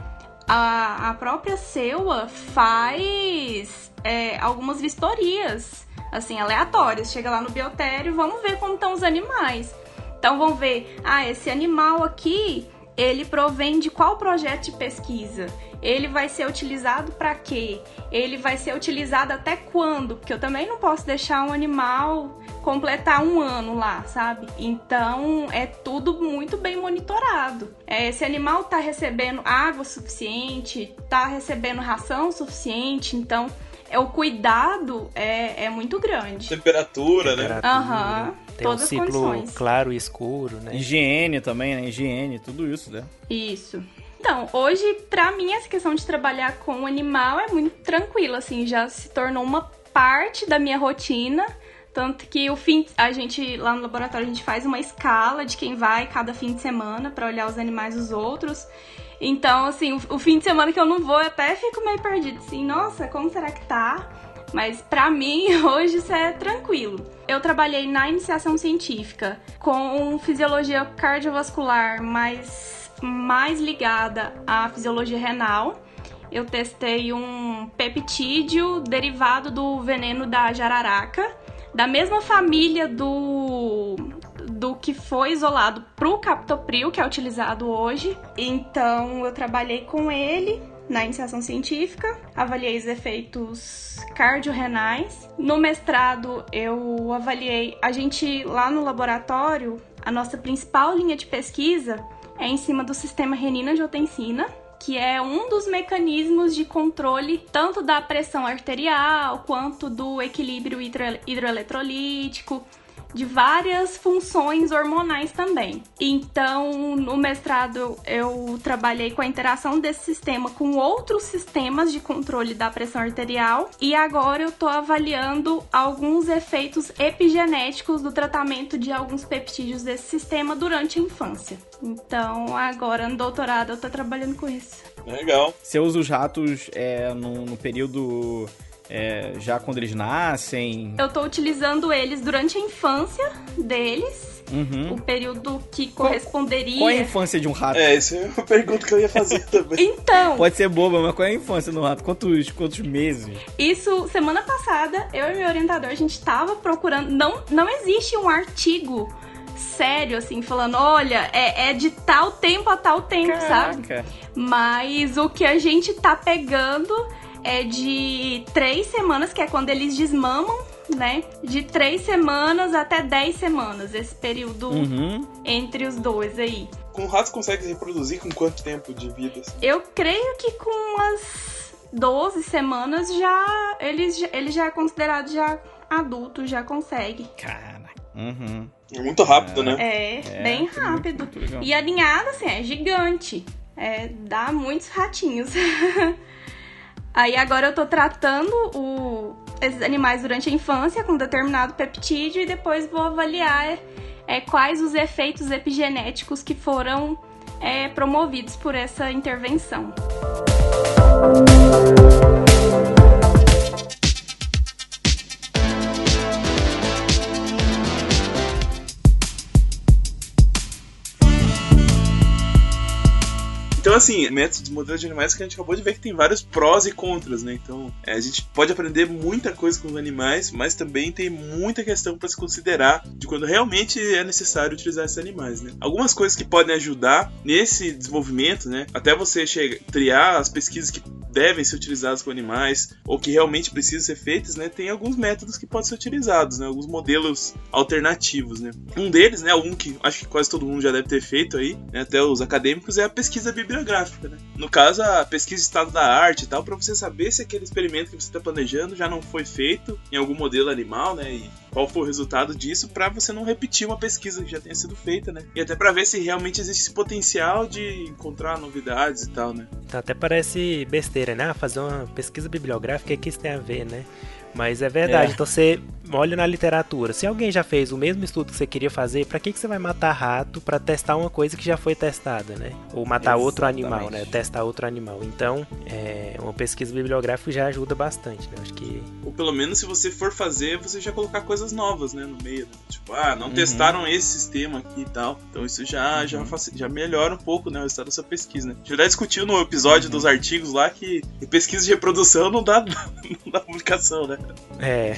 a, a própria CEUA faz é, algumas vistorias, assim, aleatórias. Chega lá no biotério, vamos ver como estão os animais. Então vão ver, ah, esse animal aqui, ele provém de qual projeto de pesquisa? Ele vai ser utilizado para quê? Ele vai ser utilizado até quando? Porque eu também não posso deixar um animal completar um ano lá, sabe? Então é tudo muito bem monitorado. É, esse animal tá recebendo água suficiente, tá recebendo ração suficiente, então é o cuidado é, é muito grande. Temperatura, né? Temperatura, Aham, Tem todas um ciclo condições. claro e escuro, né? Higiene também, né? Higiene, tudo isso, né? Isso. Então, hoje, pra mim, essa questão de trabalhar com o animal é muito tranquila, assim, já se tornou uma parte da minha rotina. Tanto que o fim, a gente lá no laboratório a gente faz uma escala de quem vai cada fim de semana pra olhar os animais dos outros. Então, assim, o, o fim de semana que eu não vou, eu até fico meio perdido, assim, nossa, como será que tá? Mas pra mim, hoje isso é tranquilo. Eu trabalhei na iniciação científica com fisiologia cardiovascular, mas mais ligada à fisiologia renal. Eu testei um peptídeo derivado do veneno da jararaca, da mesma família do do que foi isolado pro captopril, que é utilizado hoje. Então, eu trabalhei com ele na iniciação científica, avaliei os efeitos cardiorrenais. No mestrado, eu avaliei. A gente, lá no laboratório, a nossa principal linha de pesquisa é em cima do sistema renina-angiotensina, que é um dos mecanismos de controle tanto da pressão arterial quanto do equilíbrio hidro- hidroeletrolítico de várias funções hormonais também. Então, no mestrado eu trabalhei com a interação desse sistema com outros sistemas de controle da pressão arterial e agora eu tô avaliando alguns efeitos epigenéticos do tratamento de alguns peptídeos desse sistema durante a infância. Então, agora no doutorado eu tô trabalhando com isso. Legal. Você usa os ratos é, no, no período é, já quando eles nascem. Eu tô utilizando eles durante a infância deles, Uhum. o período que corresponderia. Qual é a infância de um rato? É, essa é uma pergunta que eu ia fazer também. Então, Pode ser boba, mas qual é a infância do rato? Quantos, quantos meses? Isso, semana passada, eu e meu orientador, a gente tava procurando. Não, não existe um artigo sério, assim, falando, olha, é, é de tal tempo a tal tempo, sabe? Caraca. Mas o que a gente tá pegando é de três semanas, que é quando eles desmamam, né? De três semanas até dez semanas, esse período Uhum. entre os dois aí. Com ratos consegue reproduzir com quanto tempo de vida? assim? Eu creio que com as 12 semanas já eles, ele já é considerado já adulto, já consegue. Cara. Uhum. É muito rápido, né? É, É, bem muito, rápido. muito legal. E a ninhada, assim, é gigante. É, dá muitos ratinhos. Aí agora eu tô tratando o- esses animais durante a infância com determinado peptídeo e depois vou avaliar é, quais os efeitos epigenéticos que foram é, promovidos por essa intervenção. Então, assim, métodos, modelos de animais que a gente acabou de ver que tem vários prós e contras, né? Então, é, a gente pode aprender muita coisa com os animais, mas também tem muita questão para se considerar de quando realmente é necessário utilizar esses animais, né? Algumas coisas que podem ajudar nesse desenvolvimento, né? Até você chegar, triar as pesquisas que devem ser utilizadas com animais ou que realmente precisam ser feitas, né? Tem alguns métodos que podem ser utilizados, né? Alguns modelos alternativos, né? Um deles, né? Um que acho que quase todo mundo já deve ter feito aí, né? até os acadêmicos, é a pesquisa bibliográfica, né? No caso, a pesquisa de estado da arte e tal, para você saber se aquele experimento que você está planejando já não foi feito em algum modelo animal, né? E qual foi o resultado disso para você não repetir uma pesquisa que já tenha sido feita, né? E até para ver se realmente existe esse potencial de encontrar novidades e tal, né? Então até parece besteira, né? Ah, fazer uma pesquisa bibliográfica, que isso tem a ver, né? Mas é verdade, É. então você olha na literatura. Se alguém já fez o mesmo estudo que você queria fazer, pra que, que você vai matar rato pra testar uma coisa que já foi testada, né? Ou matar outro animal, né? Exatamente. Testar outro animal. Então, é, uma pesquisa bibliográfica já ajuda bastante, né? Acho que Ou pelo menos se você for fazer, você já colocar coisas novas, né, no meio. né? Tipo, ah, não Uhum. testaram esse sistema aqui e tal. Então isso já, já, Uhum. faci- já melhora um pouco, né, o estado da sua pesquisa, né? A gente já discutiu no episódio Uhum. dos artigos lá que pesquisa de reprodução não dá, não dá publicação, né? É,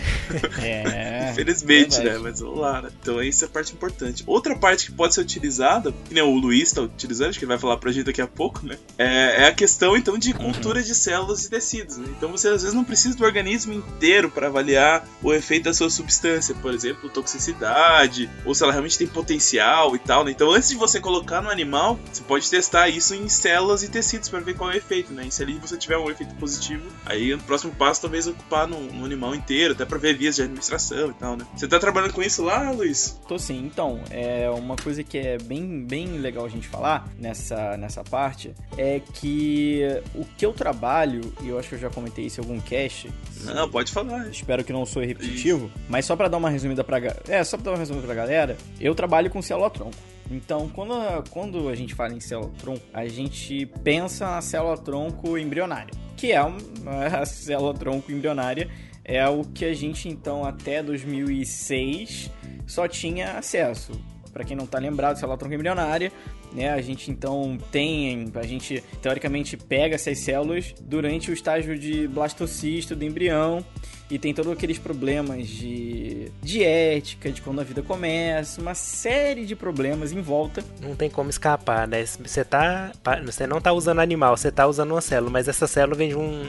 É. Infelizmente, verdade. né? Mas vamos lá, né? Então essa é a parte importante. Outra parte que pode ser utilizada, que nem o Luiz tá utilizando, acho que ele vai falar pra gente daqui a pouco, né? É, é a questão, então, de cultura de células e tecidos, né? Então você às vezes não precisa do organismo inteiro para avaliar o efeito da sua substância, por exemplo, toxicidade, ou se ela realmente tem potencial e tal, né? Então antes de você colocar no animal, você pode testar isso em células e tecidos para ver qual é o efeito, né? E se ali você tiver um efeito positivo, aí o próximo passo talvez ocupar no, no animal inteiro, até para ver vias de administração e tal, né? Você tá trabalhando com isso lá, Luiz? Tô sim. Então, é uma coisa que é bem, bem legal a gente falar nessa, nessa parte é que o que eu trabalho, e eu acho que eu já comentei isso em algum cast, Não, pode falar. espero que não sou repetitivo, mas só pra dar uma resumida pra é, só pra dar uma resumida pra galera, eu trabalho com célula-tronco. Então, quando a, quando a gente fala em célula-tronco, a gente pensa na célula-tronco embrionária, que é uma, a célula-tronco embrionária é o que a gente então até 2006 só tinha acesso. Pra quem não tá lembrado, célula-tronco embrionária, né? A gente então tem, a gente teoricamente pega essas células durante o estágio de blastocisto do embrião e tem todos aqueles problemas de, de ética, de quando a vida começa, uma série de problemas em volta. não tem como escapar, né? Você tá. Você não tá usando animal, você tá usando uma célula, mas essa célula vem de um,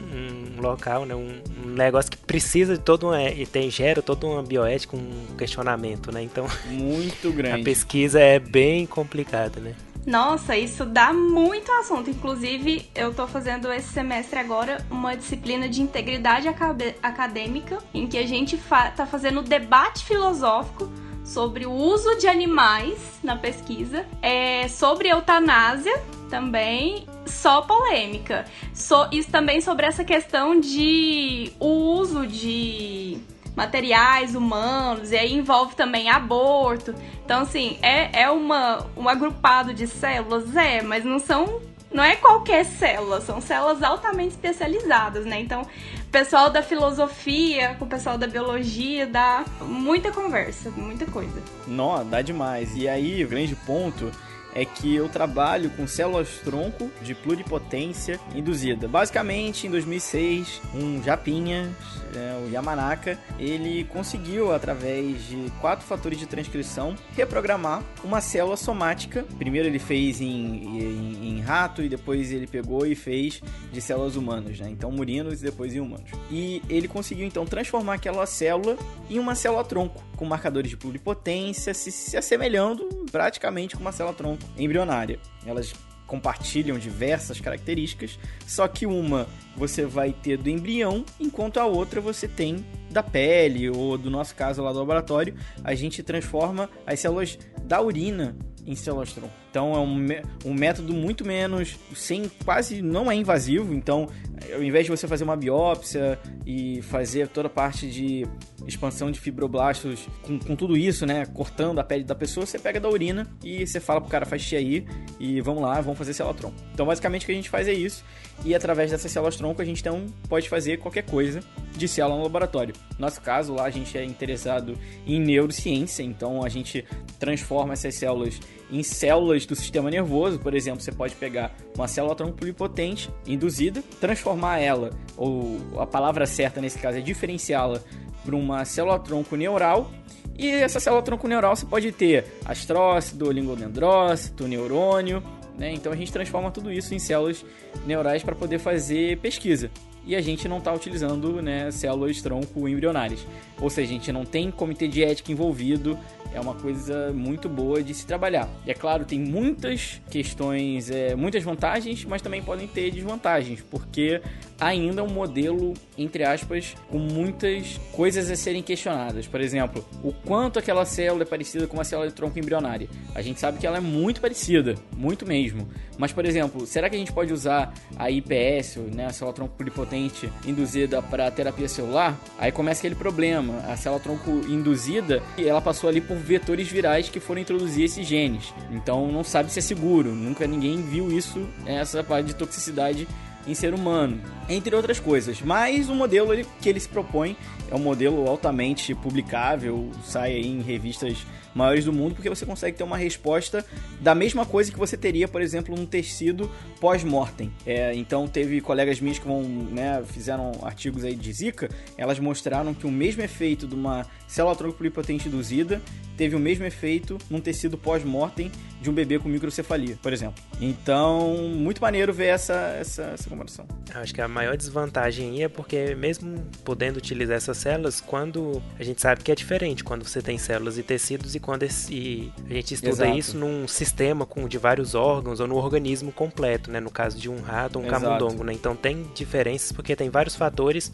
um local, né? Um, um negócio que precisa de todo um. E tem, gera toda uma bioética, um questionamento, né? Então Muito a grande. pesquisa é bem complicada, né? Nossa, isso dá muito assunto. Inclusive, eu tô fazendo esse semestre agora uma disciplina de integridade acadêmica, em que a gente fa tá fazendo debate filosófico sobre o uso de animais na pesquisa, é, sobre eutanásia também, só polêmica. So, isso também sobre essa questão de o uso de materiais humanos, e aí envolve também aborto. Então, assim, é, é uma, um agrupado de células, é, mas não são. Não é qualquer célula, são células altamente especializadas, né? Então, o pessoal da filosofia com o pessoal da biologia dá muita conversa, muita coisa. Não, dá demais. E aí, o grande ponto é que eu trabalho com células-tronco de pluripotência induzida. Basicamente, em 2006, um japinha, é, o Yamanaka, ele conseguiu, através de quatro fatores de transcrição, reprogramar uma célula somática. Primeiro ele fez em, em, em rato e depois ele pegou e fez de células humanas, né? Então, murinos e depois em humanos. E ele conseguiu, então, transformar aquela célula em uma célula-tronco, com marcadores de pluripotência, se, se assemelhando praticamente com uma célula-tronco embrionária. Elas compartilham diversas características, só que uma você vai ter do embrião, enquanto a outra você tem da pele, ou do nosso caso lá do laboratório, a gente transforma as células da urina em células tronco. Então é um, um método muito menos, sem quase não é invasivo. Então, ao invés de você fazer uma biópsia e fazer toda a parte de expansão de fibroblastos com, com tudo isso, né, cortando a pele da pessoa, você pega da urina e você fala pro cara faz xixi aí e vamos lá, vamos fazer célula tronco. Então, basicamente o que a gente faz é isso e através dessas células tronco a gente então pode fazer qualquer coisa de célula no laboratório. No nosso caso, lá a gente é interessado em neurociência, então a gente transforma essas células em células do sistema nervoso. Por exemplo, você pode pegar uma célula tronco pluripotente induzida, transformar ela, ou a palavra certa nesse caso é diferenciá-la para uma célula tronco neural. E essa célula tronco neural você pode ter astrócito, oligodendrócito, neurônio. Né? Então a gente transforma tudo isso em células neurais para poder fazer pesquisa e a gente não está utilizando né, células tronco embrionárias. Ou seja, a gente não tem comitê de ética envolvido, é uma coisa muito boa de se trabalhar. E é claro, tem muitas questões, é, muitas vantagens, mas também podem ter desvantagens, porque ainda é um modelo, entre aspas, com muitas coisas a serem questionadas. Por exemplo, o quanto aquela célula é parecida com uma célula de tronco embrionária. A gente sabe que ela é muito parecida, muito mesmo. Mas, por exemplo, será que a gente pode usar a IPS, né, a célula tronco pluripotente induzida para terapia celular? Aí começa aquele problema. A célula tronco induzida, ela passou ali por vetores virais que foram introduzir esses genes. Então não sabe se é seguro. Nunca ninguém viu isso, essa parte de toxicidade em ser humano, entre outras coisas. Mas o modelo que ele se propõe é um modelo altamente publicável, sai em revistas maiores do mundo, porque você consegue ter uma resposta da mesma coisa que você teria, por exemplo, num tecido pós-mortem. É, então teve colegas minhas que vão, né, fizeram artigos aí de Zika, elas mostraram que o mesmo efeito de uma célula tronco pluripotente induzida teve o mesmo efeito num tecido pós-mortem de um bebê com microcefalia, por exemplo. Então, muito maneiro ver essa, essa, essa comparação. Acho que a maior desvantagem aí é porque, mesmo podendo utilizar essas células, quando a gente sabe que é diferente quando você tem células e tecidos e quando esse, e a gente estuda Exato. isso num sistema com de vários órgãos ou no organismo completo, né? No caso de um rato ou um Exato. camundongo, né? Então tem diferenças porque tem vários fatores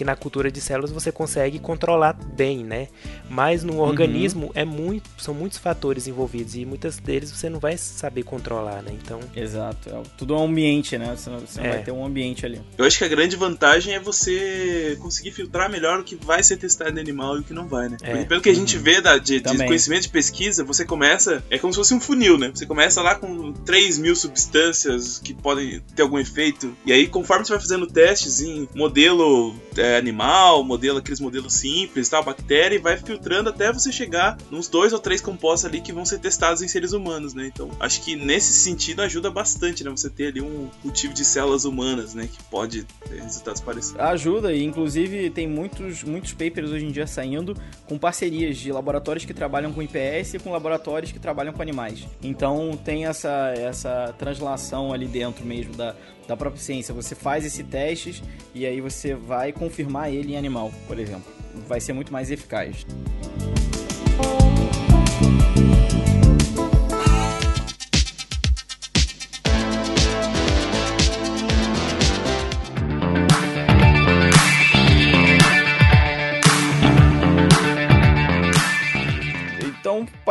que na cultura de células você consegue controlar bem, né? Mas no uhum. organismo é muito, são muitos fatores envolvidos e muitos deles você não vai saber controlar, né? Então. Exato. É, tudo é um ambiente, né? Você não, você é. vai ter um ambiente ali. Eu acho que a grande vantagem é você conseguir filtrar melhor o que vai ser testado em animal e o que não vai, né? É. Pelo que a gente uhum. vê da, de, de, conhecimento de pesquisa, você começa. É como se fosse um funil, né? Você começa lá com 3 mil substâncias que podem ter algum efeito. E aí, conforme você vai fazendo testes em modelo é, animal, modelo, aqueles modelos simples, tal, bactéria, e vai filtrando até você chegar nos dois ou três compostos ali que vão ser testados em seres humanos, né? Então, acho que nesse sentido ajuda bastante, né? Você ter ali um cultivo de células humanas, né? Que pode ter resultados parecidos. Ajuda, e inclusive tem muitos, muitos papers hoje em dia saindo com parcerias de laboratórios que trabalham com IPS e com laboratórios que trabalham com animais. Então tem essa, essa translação ali dentro mesmo da, da própria ciência. Você faz esse teste e aí você vai confirmar ele em animal, por exemplo. Vai ser muito mais eficaz.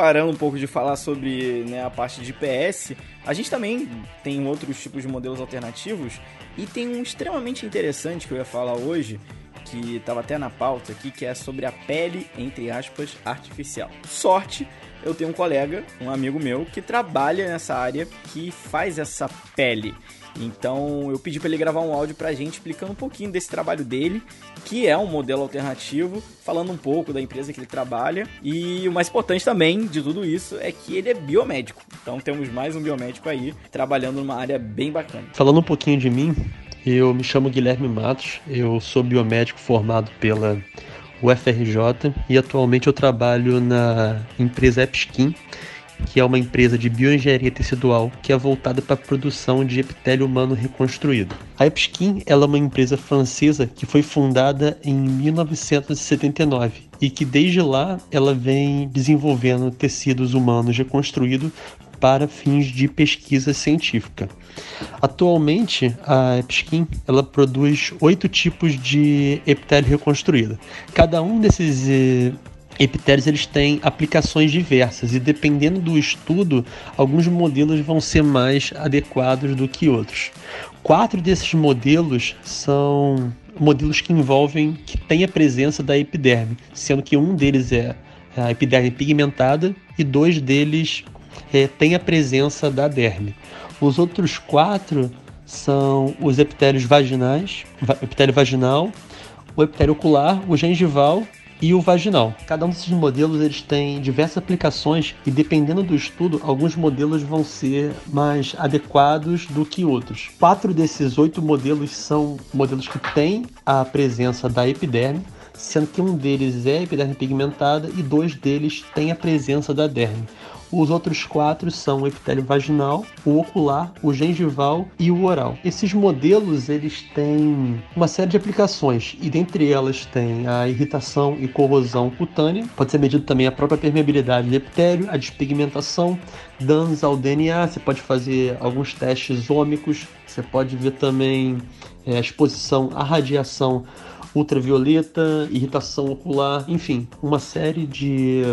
Parando um pouco de falar sobre né, a parte de PS, a gente também tem outros tipos de modelos alternativos e tem um extremamente interessante que eu ia falar hoje, que estava até na pauta aqui, que é sobre a pele, entre aspas, artificial. Sorte eu tenho um colega, um amigo meu, que trabalha nessa área, que faz essa pele. Então eu pedi para ele gravar um áudio pra gente explicando um pouquinho desse trabalho dele, que é um modelo alternativo, falando um pouco da empresa que ele trabalha. E o mais importante também de tudo isso é que ele é biomédico. Então temos mais um biomédico aí trabalhando numa área bem bacana. Falando um pouquinho de mim, eu me chamo Guilherme Matos, eu sou biomédico formado pela UFRJ e atualmente eu trabalho na empresa Epskin, que é uma empresa de bioengenharia tecidual que é voltada para a produção de epitélio humano reconstruído. A Epskin é uma empresa francesa que foi fundada em 1979 e que desde lá ela vem desenvolvendo tecidos humanos reconstruídos para fins de pesquisa científica. Atualmente, a Epskin ela produz oito tipos de epitélio reconstruído. Cada um desses eh, epitélios eles têm aplicações diversas e dependendo do estudo, alguns modelos vão ser mais adequados do que outros. Quatro desses modelos são modelos que envolvem que tem a presença da epiderme, sendo que um deles é a epiderme pigmentada e dois deles é, tem a presença da derme. Os outros quatro são os epitélios vaginais, epitélio vaginal, o epitélio ocular, o gengival e o vaginal. Cada um desses modelos eles têm diversas aplicações e dependendo do estudo, alguns modelos vão ser mais adequados do que outros. Quatro desses oito modelos são modelos que têm a presença da epiderme, sendo que um deles é epiderme pigmentada e dois deles têm a presença da derme. Os outros quatro são o epitélio vaginal, o ocular, o gengival e o oral. Esses modelos eles têm uma série de aplicações e dentre elas tem a irritação e corrosão cutânea. Pode ser medido também a própria permeabilidade do epitélio, a despigmentação, danos ao DNA. Você pode fazer alguns testes ômicos. Você pode ver também é, a exposição à radiação ultravioleta, irritação ocular, enfim, uma série de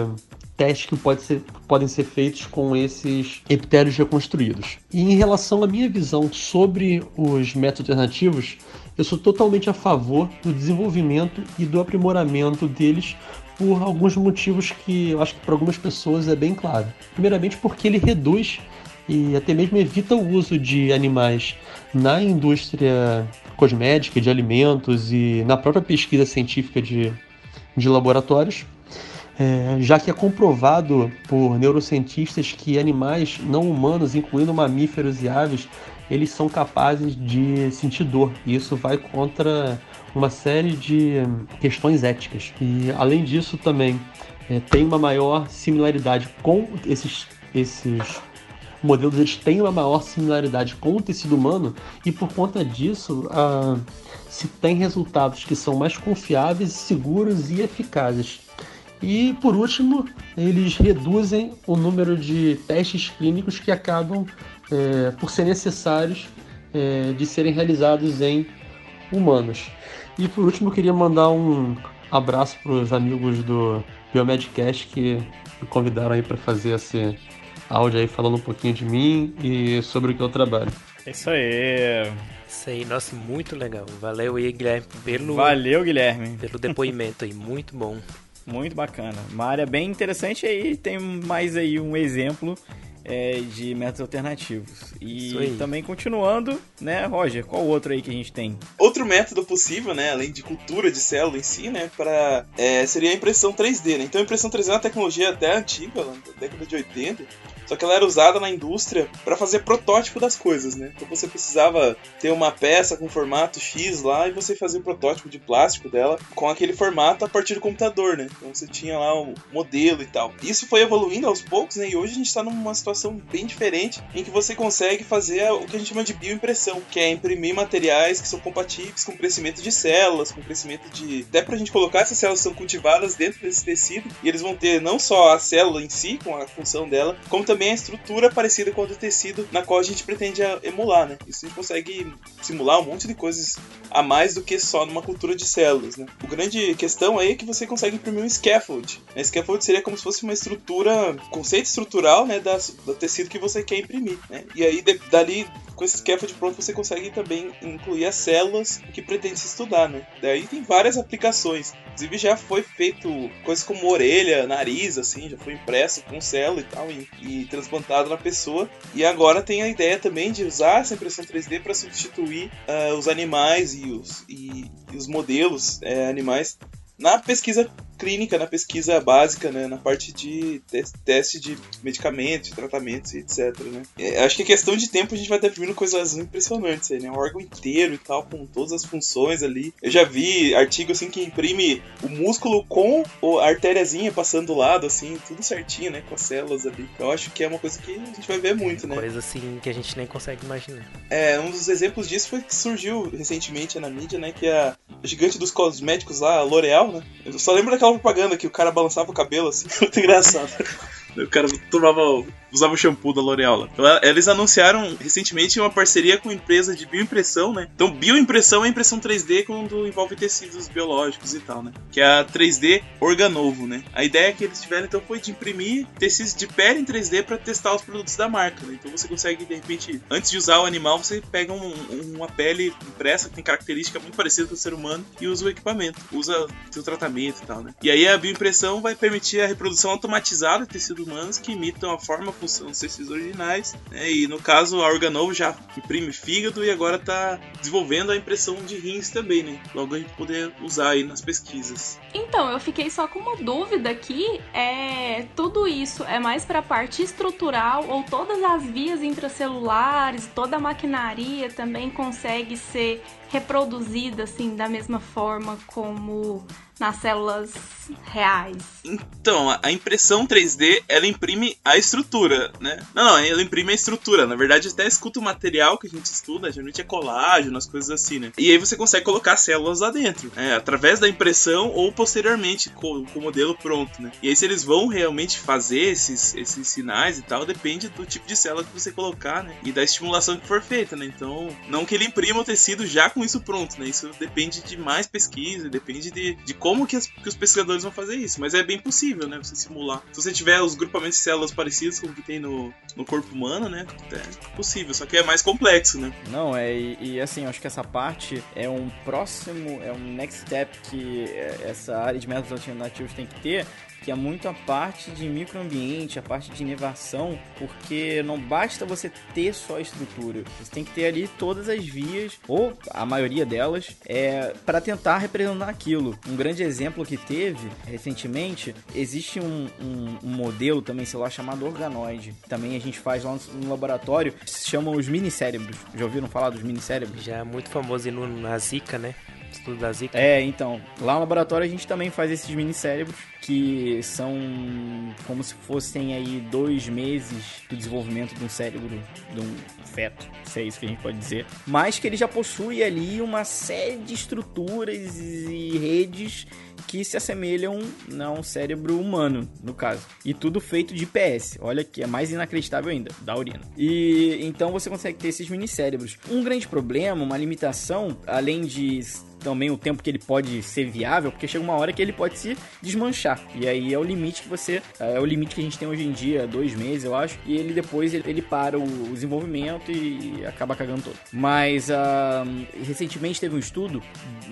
testes que pode ser, podem ser feitos com esses epitélios reconstruídos. E em relação à minha visão sobre os métodos alternativos, eu sou totalmente a favor do desenvolvimento e do aprimoramento deles por alguns motivos que eu acho que para algumas pessoas é bem claro. Primeiramente porque ele reduz e até mesmo evita o uso de animais na indústria cosmética, de alimentos e na própria pesquisa científica de, de laboratórios é, já que é comprovado por neurocientistas que animais não humanos, incluindo mamíferos e aves, eles são capazes de sentir dor. E isso vai contra uma série de questões éticas. E além disso também é, tem uma maior similaridade com esses, esses modelos, eles têm uma maior similaridade com o tecido humano e por conta disso ah, se tem resultados que são mais confiáveis, seguros e eficazes. E por último, eles reduzem o número de testes clínicos que acabam é, por ser necessários é, de serem realizados em humanos. E por último, eu queria mandar um abraço para os amigos do Biomedcast que me convidaram aí para fazer esse áudio aí falando um pouquinho de mim e sobre o que eu trabalho. É isso aí. Isso aí, nossa, muito legal. Valeu aí, Guilherme, pelo. Valeu, Guilherme. Pelo depoimento aí, muito bom. Muito bacana. Uma área bem interessante aí, tem mais aí um exemplo é, de métodos alternativos. E também continuando, né, Roger, qual outro aí que a gente tem? Outro método possível, né, além de cultura de célula em si, né, para é, seria a impressão 3D, né? Então a impressão 3D é uma tecnologia até antiga, da década de 80, só que ela era usada na indústria para fazer protótipo das coisas, né? Então você precisava ter uma peça com formato X lá e você fazia o protótipo de plástico dela com aquele formato a partir do computador, né? Então você tinha lá o modelo e tal. Isso foi evoluindo aos poucos, né? E hoje a gente está numa situação bem diferente em que você consegue fazer o que a gente chama de bioimpressão, que é imprimir materiais que são compatíveis com o crescimento de células, com o crescimento de. Até pra gente colocar essas células são cultivadas dentro desse tecido e eles vão ter não só a célula em si, com a função dela, como também também a estrutura parecida com a do tecido na qual a gente pretende emular, né? Isso a gente consegue simular um monte de coisas a mais do que só numa cultura de células, né? O grande questão aí é que você consegue imprimir um scaffold. A scaffold seria como se fosse uma estrutura, conceito estrutural, né, da, do tecido que você quer imprimir, né? E aí dali com esse scaffold pronto você consegue também incluir as células que pretende se estudar, né? Daí tem várias aplicações. Inclusive já foi feito coisas como orelha, nariz, assim, já foi impresso com célula e tal e, e transplantado na pessoa. E agora tem a ideia também de usar essa impressão 3D para substituir uh, os animais e os, e, e os modelos uh, animais na pesquisa clínica, na pesquisa básica, né? Na parte de teste de medicamentos, tratamentos e etc, né? É, acho que é questão de tempo a gente vai ter vindo coisas impressionantes aí, né? Um órgão inteiro e tal, com todas as funções ali. Eu já vi artigo, assim, que imprime o músculo com a artériazinha passando do lado, assim, tudo certinho, né? Com as células ali. Eu acho que é uma coisa que a gente vai ver muito, né? Coisa, assim, que a gente nem consegue imaginar. É, um dos exemplos disso foi que surgiu recentemente na mídia, né? Que a gigante dos cosméticos lá, a L'Oreal, né? Eu só lembro daquela propaganda que o cara balançava o cabelo assim, muito engraçado. O cara tomava usava o shampoo da L'Oreal. Eles anunciaram recentemente uma parceria com empresa de bioimpressão, né? Então, bioimpressão é impressão 3D quando envolve tecidos biológicos e tal, né? Que é a 3D Organovo, né? A ideia que eles tiveram então foi de imprimir tecidos de pele em 3D para testar os produtos da marca, né? Então você consegue de repente, antes de usar o animal, você pega um, uma pele impressa que tem característica muito parecida com o ser humano e usa o equipamento, usa seu tratamento e tal, né? E aí a bioimpressão vai permitir a reprodução automatizada de tecidos humanos que imitam a forma função dos tecidos originais. Né? E no caso, a Organovo já imprime fígado e agora está desenvolvendo a impressão de rins também, né? Logo a gente poder usar aí nas pesquisas. Então, eu fiquei só com uma dúvida aqui. É, tudo isso é mais para a parte estrutural ou todas as vias intracelulares, toda a maquinaria também consegue ser reproduzida assim da mesma forma como nas células reais. Então, a impressão 3D, ela imprime a estrutura, né? Não, não, ela imprime a estrutura. Na verdade, até escuta o material que a gente estuda, geralmente é colágeno, as coisas assim, né? E aí você consegue colocar células lá dentro, né? através da impressão ou posteriormente com, com, o modelo pronto, né? E aí se eles vão realmente fazer esses, esses sinais e tal, depende do tipo de célula que você colocar, né? E da estimulação que for feita, né? Então, não que ele imprima o tecido já com isso pronto, né? Isso depende de mais pesquisa, depende de, de como que, as, que, os pesquisadores vão fazer isso, mas é bem possível, né? Você simular. Se você tiver os grupamentos de células parecidos com o que tem no, no corpo humano, né? É possível, só que é mais complexo, né? Não, é, e, e assim, acho que essa parte é um próximo, é um next step que é, essa área de métodos alternativos tem que ter, que é muito a parte de microambiente, a parte de inervação, porque não basta você ter só a estrutura, você tem que ter ali todas as vias, ou a maioria delas, é, para tentar representar aquilo. Um grande exemplo que teve recentemente, existe um, um, um modelo também, sei lá, chamado organoide. Também a gente faz lá no, no laboratório, se chamam os minicérebros. Já ouviram falar dos minicérebros? Já é muito famoso na Zika, né? Estudo da Zika. É, então, lá no laboratório a gente também faz esses mini cérebros que são como se fossem aí dois meses do desenvolvimento de um cérebro de um feto, se é isso que a gente pode dizer, mas que ele já possui ali uma série de estruturas e redes que se assemelham a um cérebro humano, no caso. E tudo feito de PS. Olha que é mais inacreditável ainda, da urina. E então você consegue ter esses mini cérebros. Um grande problema, uma limitação, além de também o tempo que ele pode ser viável, porque chega uma hora que ele pode se desmanchar. E aí é o limite que você. É o limite que a gente tem hoje em dia, dois meses, eu acho. E ele depois ele, para o desenvolvimento e acaba cagando todo. Mas uh, recentemente teve um estudo,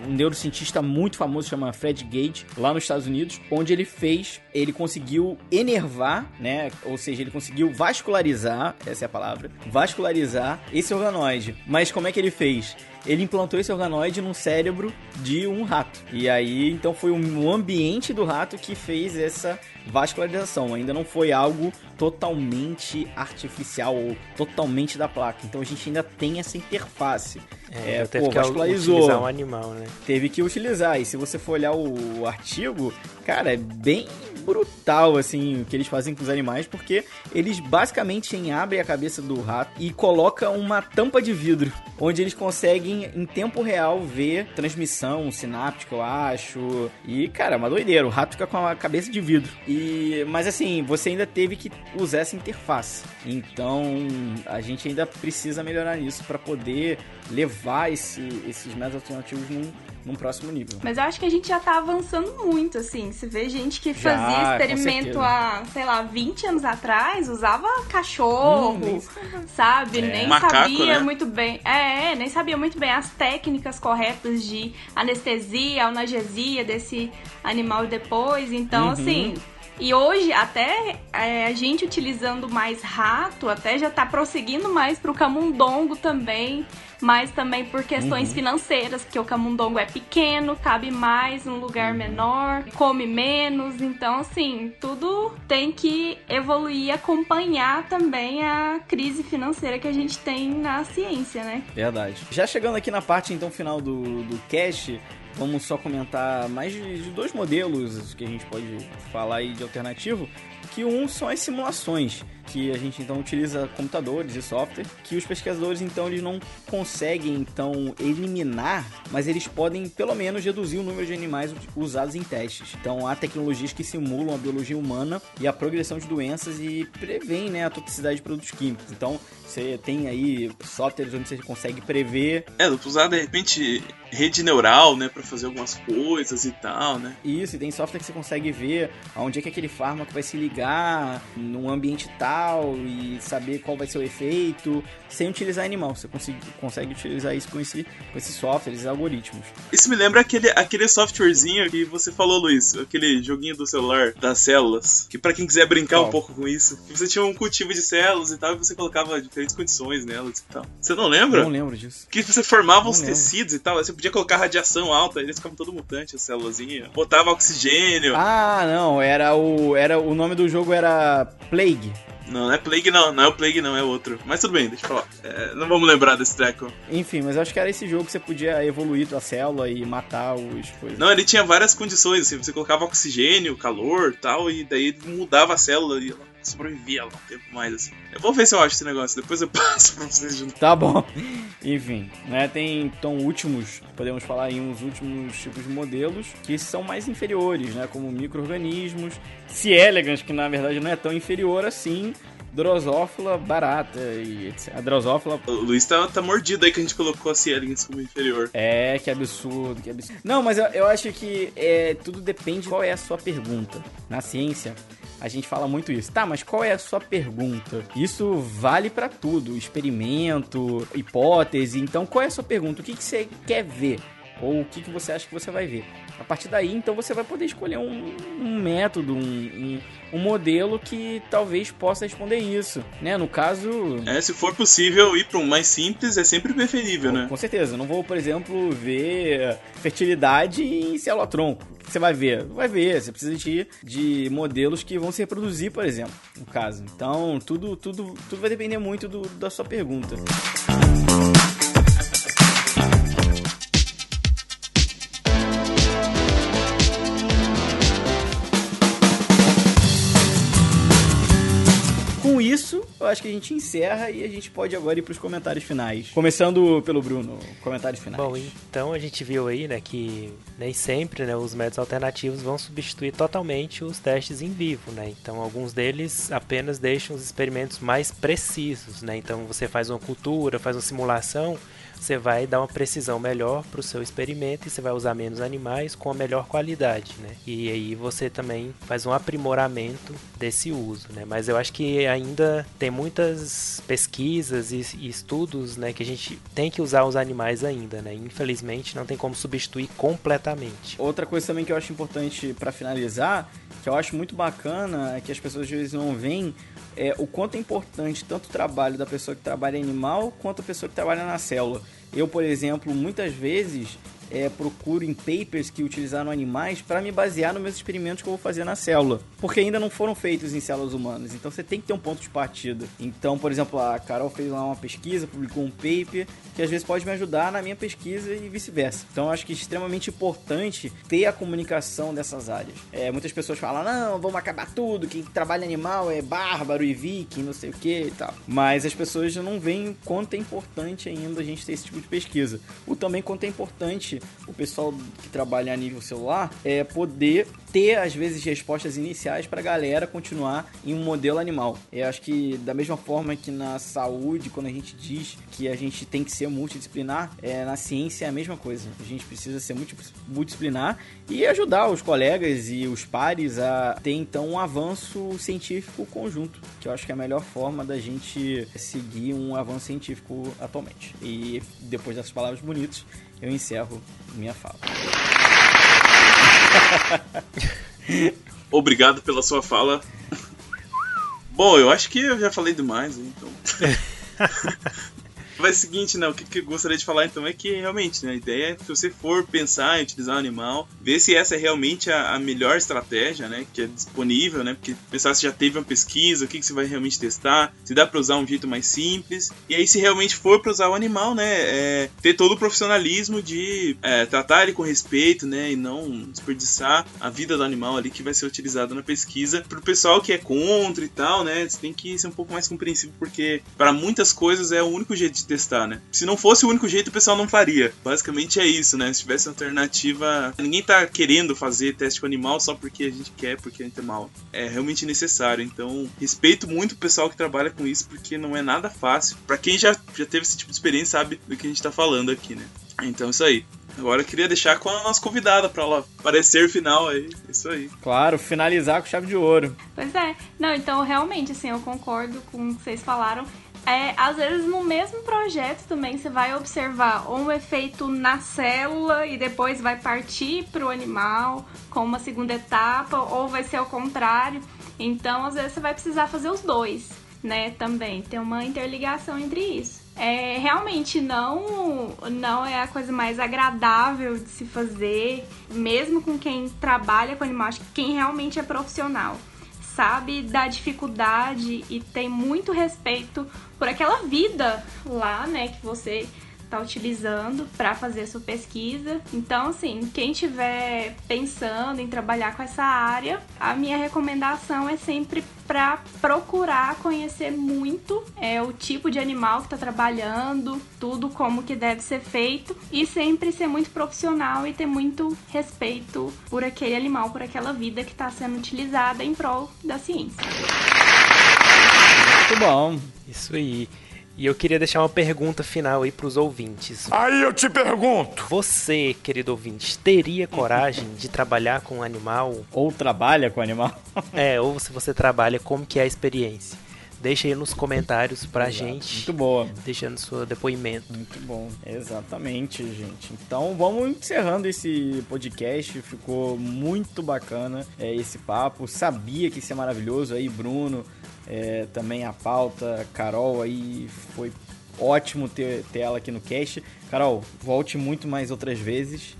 um neurocientista muito famoso chama Fred Gage, lá nos Estados Unidos, onde ele fez, ele conseguiu enervar, né? Ou seja, ele conseguiu vascularizar, essa é a palavra, vascularizar esse organoide. Mas como é que ele fez? ele implantou esse organoide num cérebro de um rato. E aí, então foi o ambiente do rato que fez essa vascularização. Ainda não foi algo totalmente artificial ou totalmente da placa. Então a gente ainda tem essa interface. É, é teve pô, que vascularizou. utilizar um animal, né? Teve que utilizar. E se você for olhar o artigo, cara, é bem brutal, assim, o que eles fazem com os animais, porque eles basicamente abrem a cabeça do rato e colocam uma tampa de vidro, onde eles conseguem, em tempo real, ver transmissão sináptica, eu acho. E, cara, é uma doideira. O rato fica com a cabeça de vidro. E, mas assim, você ainda teve que usar essa interface. Então, a gente ainda precisa melhorar isso para poder levar esse, esses métodos alternativos num, num próximo nível. Mas eu acho que a gente já tá avançando muito, assim. Você vê gente que já, fazia experimento há, sei lá, 20 anos atrás, usava cachorro, hum, nem... sabe? É. Nem Macaco, sabia né? muito bem. É, nem sabia muito bem as técnicas corretas de anestesia, analgesia desse animal depois. Então, uhum. assim e hoje, até é, a gente utilizando mais rato, até já tá prosseguindo mais pro camundongo também, mas também por questões uhum. financeiras, porque o camundongo é pequeno, cabe mais num lugar uhum. menor, come menos, então assim, tudo tem que evoluir e acompanhar também a crise financeira que a gente tem na ciência, né? Verdade. Já chegando aqui na parte então final do, do cast, Vamos só comentar mais de, de dois modelos que a gente pode falar aí de alternativo, que um são as simulações que a gente então utiliza computadores e software, que os pesquisadores então eles não conseguem então eliminar, mas eles podem pelo menos reduzir o número de animais usados em testes. Então há tecnologias que simulam a biologia humana e a progressão de doenças e prevêem né, a toxicidade de produtos químicos. Então você tem aí softwares onde você consegue prever. É, usar de repente rede neural, né, para fazer algumas coisas e tal, né? Isso, e tem software que você consegue ver aonde é que aquele fármaco vai se ligar num ambiente tal e saber qual vai ser o efeito, sem utilizar animal. Você consegue, consegue utilizar isso com, esse, com esses softwares, esses algoritmos. Isso me lembra aquele, aquele softwarezinho que você falou, Luiz, aquele joguinho do celular das células, que para quem quiser brincar um pouco com isso, você tinha um cultivo de células e tal, e você colocava diferentes condições nelas e tal. Você não lembra? Não lembro disso. Que você formava os tecidos e tal, você podia colocar radiação alta, eles ficavam todo mutante, as células. Botava oxigênio. Ah, não, era o, era, o nome do jogo era Plague. Não, não é Plague não, não é o Plague não, é outro. Mas tudo bem, deixa eu falar. É, não vamos lembrar desse treco. Enfim, mas acho que era esse jogo que você podia evoluir tua célula e matar os coisas. Não, ele tinha várias condições, assim, você colocava oxigênio, calor tal, e daí mudava a célula e ela sobrevivia lá um tempo mais, assim. Eu vou ver se eu acho esse negócio, depois eu passo pra vocês de novo. Tá bom. Enfim, né, tem então últimos, podemos falar em uns últimos tipos de modelos que são mais inferiores, né, como micro-organismos, C. elegans, que na verdade não é tão inferior assim, Drosófila barata e etc. A Drosófila. O Luiz tá, tá mordido aí que a gente colocou a C. elegans como inferior. É, que absurdo, que absurdo. Não, mas eu, eu acho que é, tudo depende de qual é a sua pergunta. Na ciência, a gente fala muito isso. Tá, mas qual é a sua pergunta? Isso vale para tudo, experimento, hipótese. Então, qual é a sua pergunta? O que, que você quer ver? Ou o que, que você acha que você vai ver? A partir daí, então, você vai poder escolher um, um método, um, um, um, modelo que talvez possa responder isso, né? No caso... É, se for possível ir para um mais simples, é sempre preferível, com, né? Com certeza. Não vou, por exemplo, ver fertilidade em célula-tronco. Você vai ver? Vai ver. Você precisa de, de modelos que vão se reproduzir, por exemplo, no caso. Então, tudo, tudo, tudo vai depender muito do, da sua pergunta. Isso, eu acho que a gente encerra e a gente pode agora ir para os comentários finais. Começando pelo Bruno, comentários finais. Bom, então a gente viu aí, né, que nem sempre, né, os métodos alternativos vão substituir totalmente os testes em vivo, né? Então alguns deles apenas deixam os experimentos mais precisos, né? Então você faz uma cultura, faz uma simulação você vai dar uma precisão melhor para o seu experimento e você vai usar menos animais com a melhor qualidade, né? E aí você também faz um aprimoramento desse uso, né? Mas eu acho que ainda tem muitas pesquisas e, estudos, né, que a gente tem que usar os animais ainda, né? Infelizmente não tem como substituir completamente. Outra coisa também que eu acho importante para finalizar, que eu acho muito bacana, é que as pessoas às vezes não veem é, o quanto é importante tanto o trabalho da pessoa que trabalha em animal quanto a pessoa que trabalha na célula. Eu, por exemplo, muitas vezes é, procuro em papers que utilizaram animais para me basear nos meus experimentos que eu vou fazer na célula, porque ainda não foram feitos em células humanas. Então você tem que ter um ponto de partida. Então, por exemplo, a Carol fez lá uma pesquisa, publicou um paper que às vezes pode me ajudar na minha pesquisa e vice-versa. Então, acho que é extremamente importante ter a comunicação dessas áreas. É, muitas pessoas falam, não, vamos acabar tudo, quem trabalha animal é bárbaro e viking, não sei o que e tal. Mas as pessoas não veem quanto é importante ainda a gente ter esse tipo de pesquisa. O também quanto é importante o pessoal que trabalha a nível celular é poder ter, às vezes, respostas iniciais para a galera continuar em um modelo animal. Eu acho que, da mesma forma que na saúde, quando a gente diz que a gente tem que ser multidisciplinar, é, na ciência é a mesma coisa. A gente precisa ser multidisciplinar e ajudar os colegas e os pares a ter, então, um avanço científico conjunto, que eu acho que é a melhor forma da gente seguir um avanço científico atualmente. E depois dessas palavras bonitas, eu encerro minha fala. Obrigado pela sua fala. Bom, eu acho que eu já falei demais, então. Mas é o seguinte, né? O que, que, eu gostaria de falar então é que realmente, né? A ideia é que você for pensar em utilizar um animal, ver se essa é realmente a, a melhor estratégia, né? Que é disponível, né? Porque pensar se já teve uma pesquisa, o que, que você vai realmente testar, se dá para usar um jeito mais simples. E aí, se realmente for para usar o animal, né? É, ter todo o profissionalismo de é, tratar ele com respeito, né? E não desperdiçar a vida do animal ali que vai ser utilizado na pesquisa. Pro pessoal que é contra e tal, né? Você tem que ser um pouco mais compreensivo, porque para muitas coisas é o único jeito de testar, né? Se não fosse o único jeito, o pessoal não faria. Basicamente é isso, né? Se tivesse alternativa. Ninguém tá querendo fazer teste com animal só porque a gente quer, porque a gente é mal. É realmente necessário. Então, respeito muito o pessoal que trabalha com isso, porque não é nada fácil. Para quem já, já teve esse tipo de experiência, sabe do que a gente tá falando aqui, né? Então, isso aí. Agora eu queria deixar com a nossa convidada para ela aparecer final aí. Isso aí. Claro, finalizar com chave de ouro. Pois é. Não, então realmente, assim, eu concordo com o que vocês falaram é, às vezes no mesmo projeto também você vai observar um efeito na célula e depois vai partir para o animal com uma segunda etapa, ou vai ser o contrário. Então, às vezes você vai precisar fazer os dois, né? Também tem uma interligação entre isso. É, realmente não não é a coisa mais agradável de se fazer, mesmo com quem trabalha com animal, acho que quem realmente é profissional sabe da dificuldade e tem muito respeito por aquela vida lá, né, que você está utilizando para fazer a sua pesquisa. Então, assim, quem estiver pensando em trabalhar com essa área, a minha recomendação é sempre para procurar conhecer muito é, o tipo de animal que está trabalhando, tudo como que deve ser feito e sempre ser muito profissional e ter muito respeito por aquele animal, por aquela vida que está sendo utilizada em prol da ciência. Muito bom. Isso aí. E eu queria deixar uma pergunta final aí para os ouvintes. Aí eu te pergunto: Você, querido ouvinte, teria coragem de trabalhar com um animal? Ou trabalha com animal? é, ou se você trabalha, como que é a experiência? Deixa aí nos comentários pra Exato. gente. Muito boa. Deixando seu depoimento. Muito bom. Exatamente, gente. Então vamos encerrando esse podcast. Ficou muito bacana é, esse papo. Sabia que isso é maravilhoso aí, Bruno. É, também a pauta, Carol aí foi ótimo ter, ter ela aqui no cast. Carol, volte muito mais outras vezes.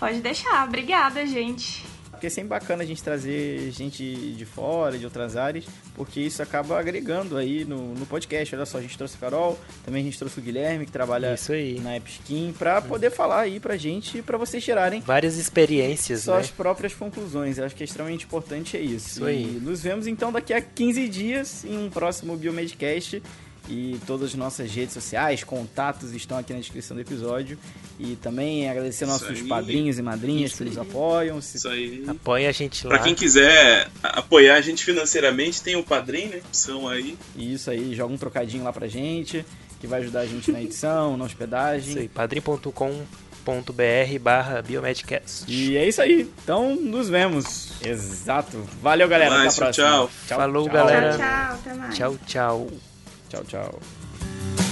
Pode deixar, obrigada, gente. Porque é sempre bacana a gente trazer gente de fora, de outras áreas, porque isso acaba agregando aí no, no podcast. Olha só, a gente trouxe a Carol, também a gente trouxe o Guilherme, que trabalha na Epskin, para poder falar aí pra gente e pra vocês tirarem várias experiências, suas né? próprias conclusões. Eu acho que é extremamente importante é isso. Isso aí. E nos vemos então daqui a 15 dias em um próximo Biomedcast. E todas as nossas redes sociais, contatos estão aqui na descrição do episódio. E também agradecer Isso nossos aí. padrinhos e madrinhas Isso que nos apoiam. Se... Isso aí. Apoia a gente lá. Pra quem quiser apoiar a gente financeiramente, tem o padrinho, né? São aí. Isso aí, joga um trocadinho lá pra gente, que vai ajudar a gente na edição, na hospedagem. Isso aí, padrim.com br barra biomedcast. E é isso aí. Então, nos vemos. Exato. Valeu, galera. Mais, Até a próxima. Tchau. tchau Falou, tchau. galera. Tchau, tchau. Até mais. Tchau, tchau. Chao, chao.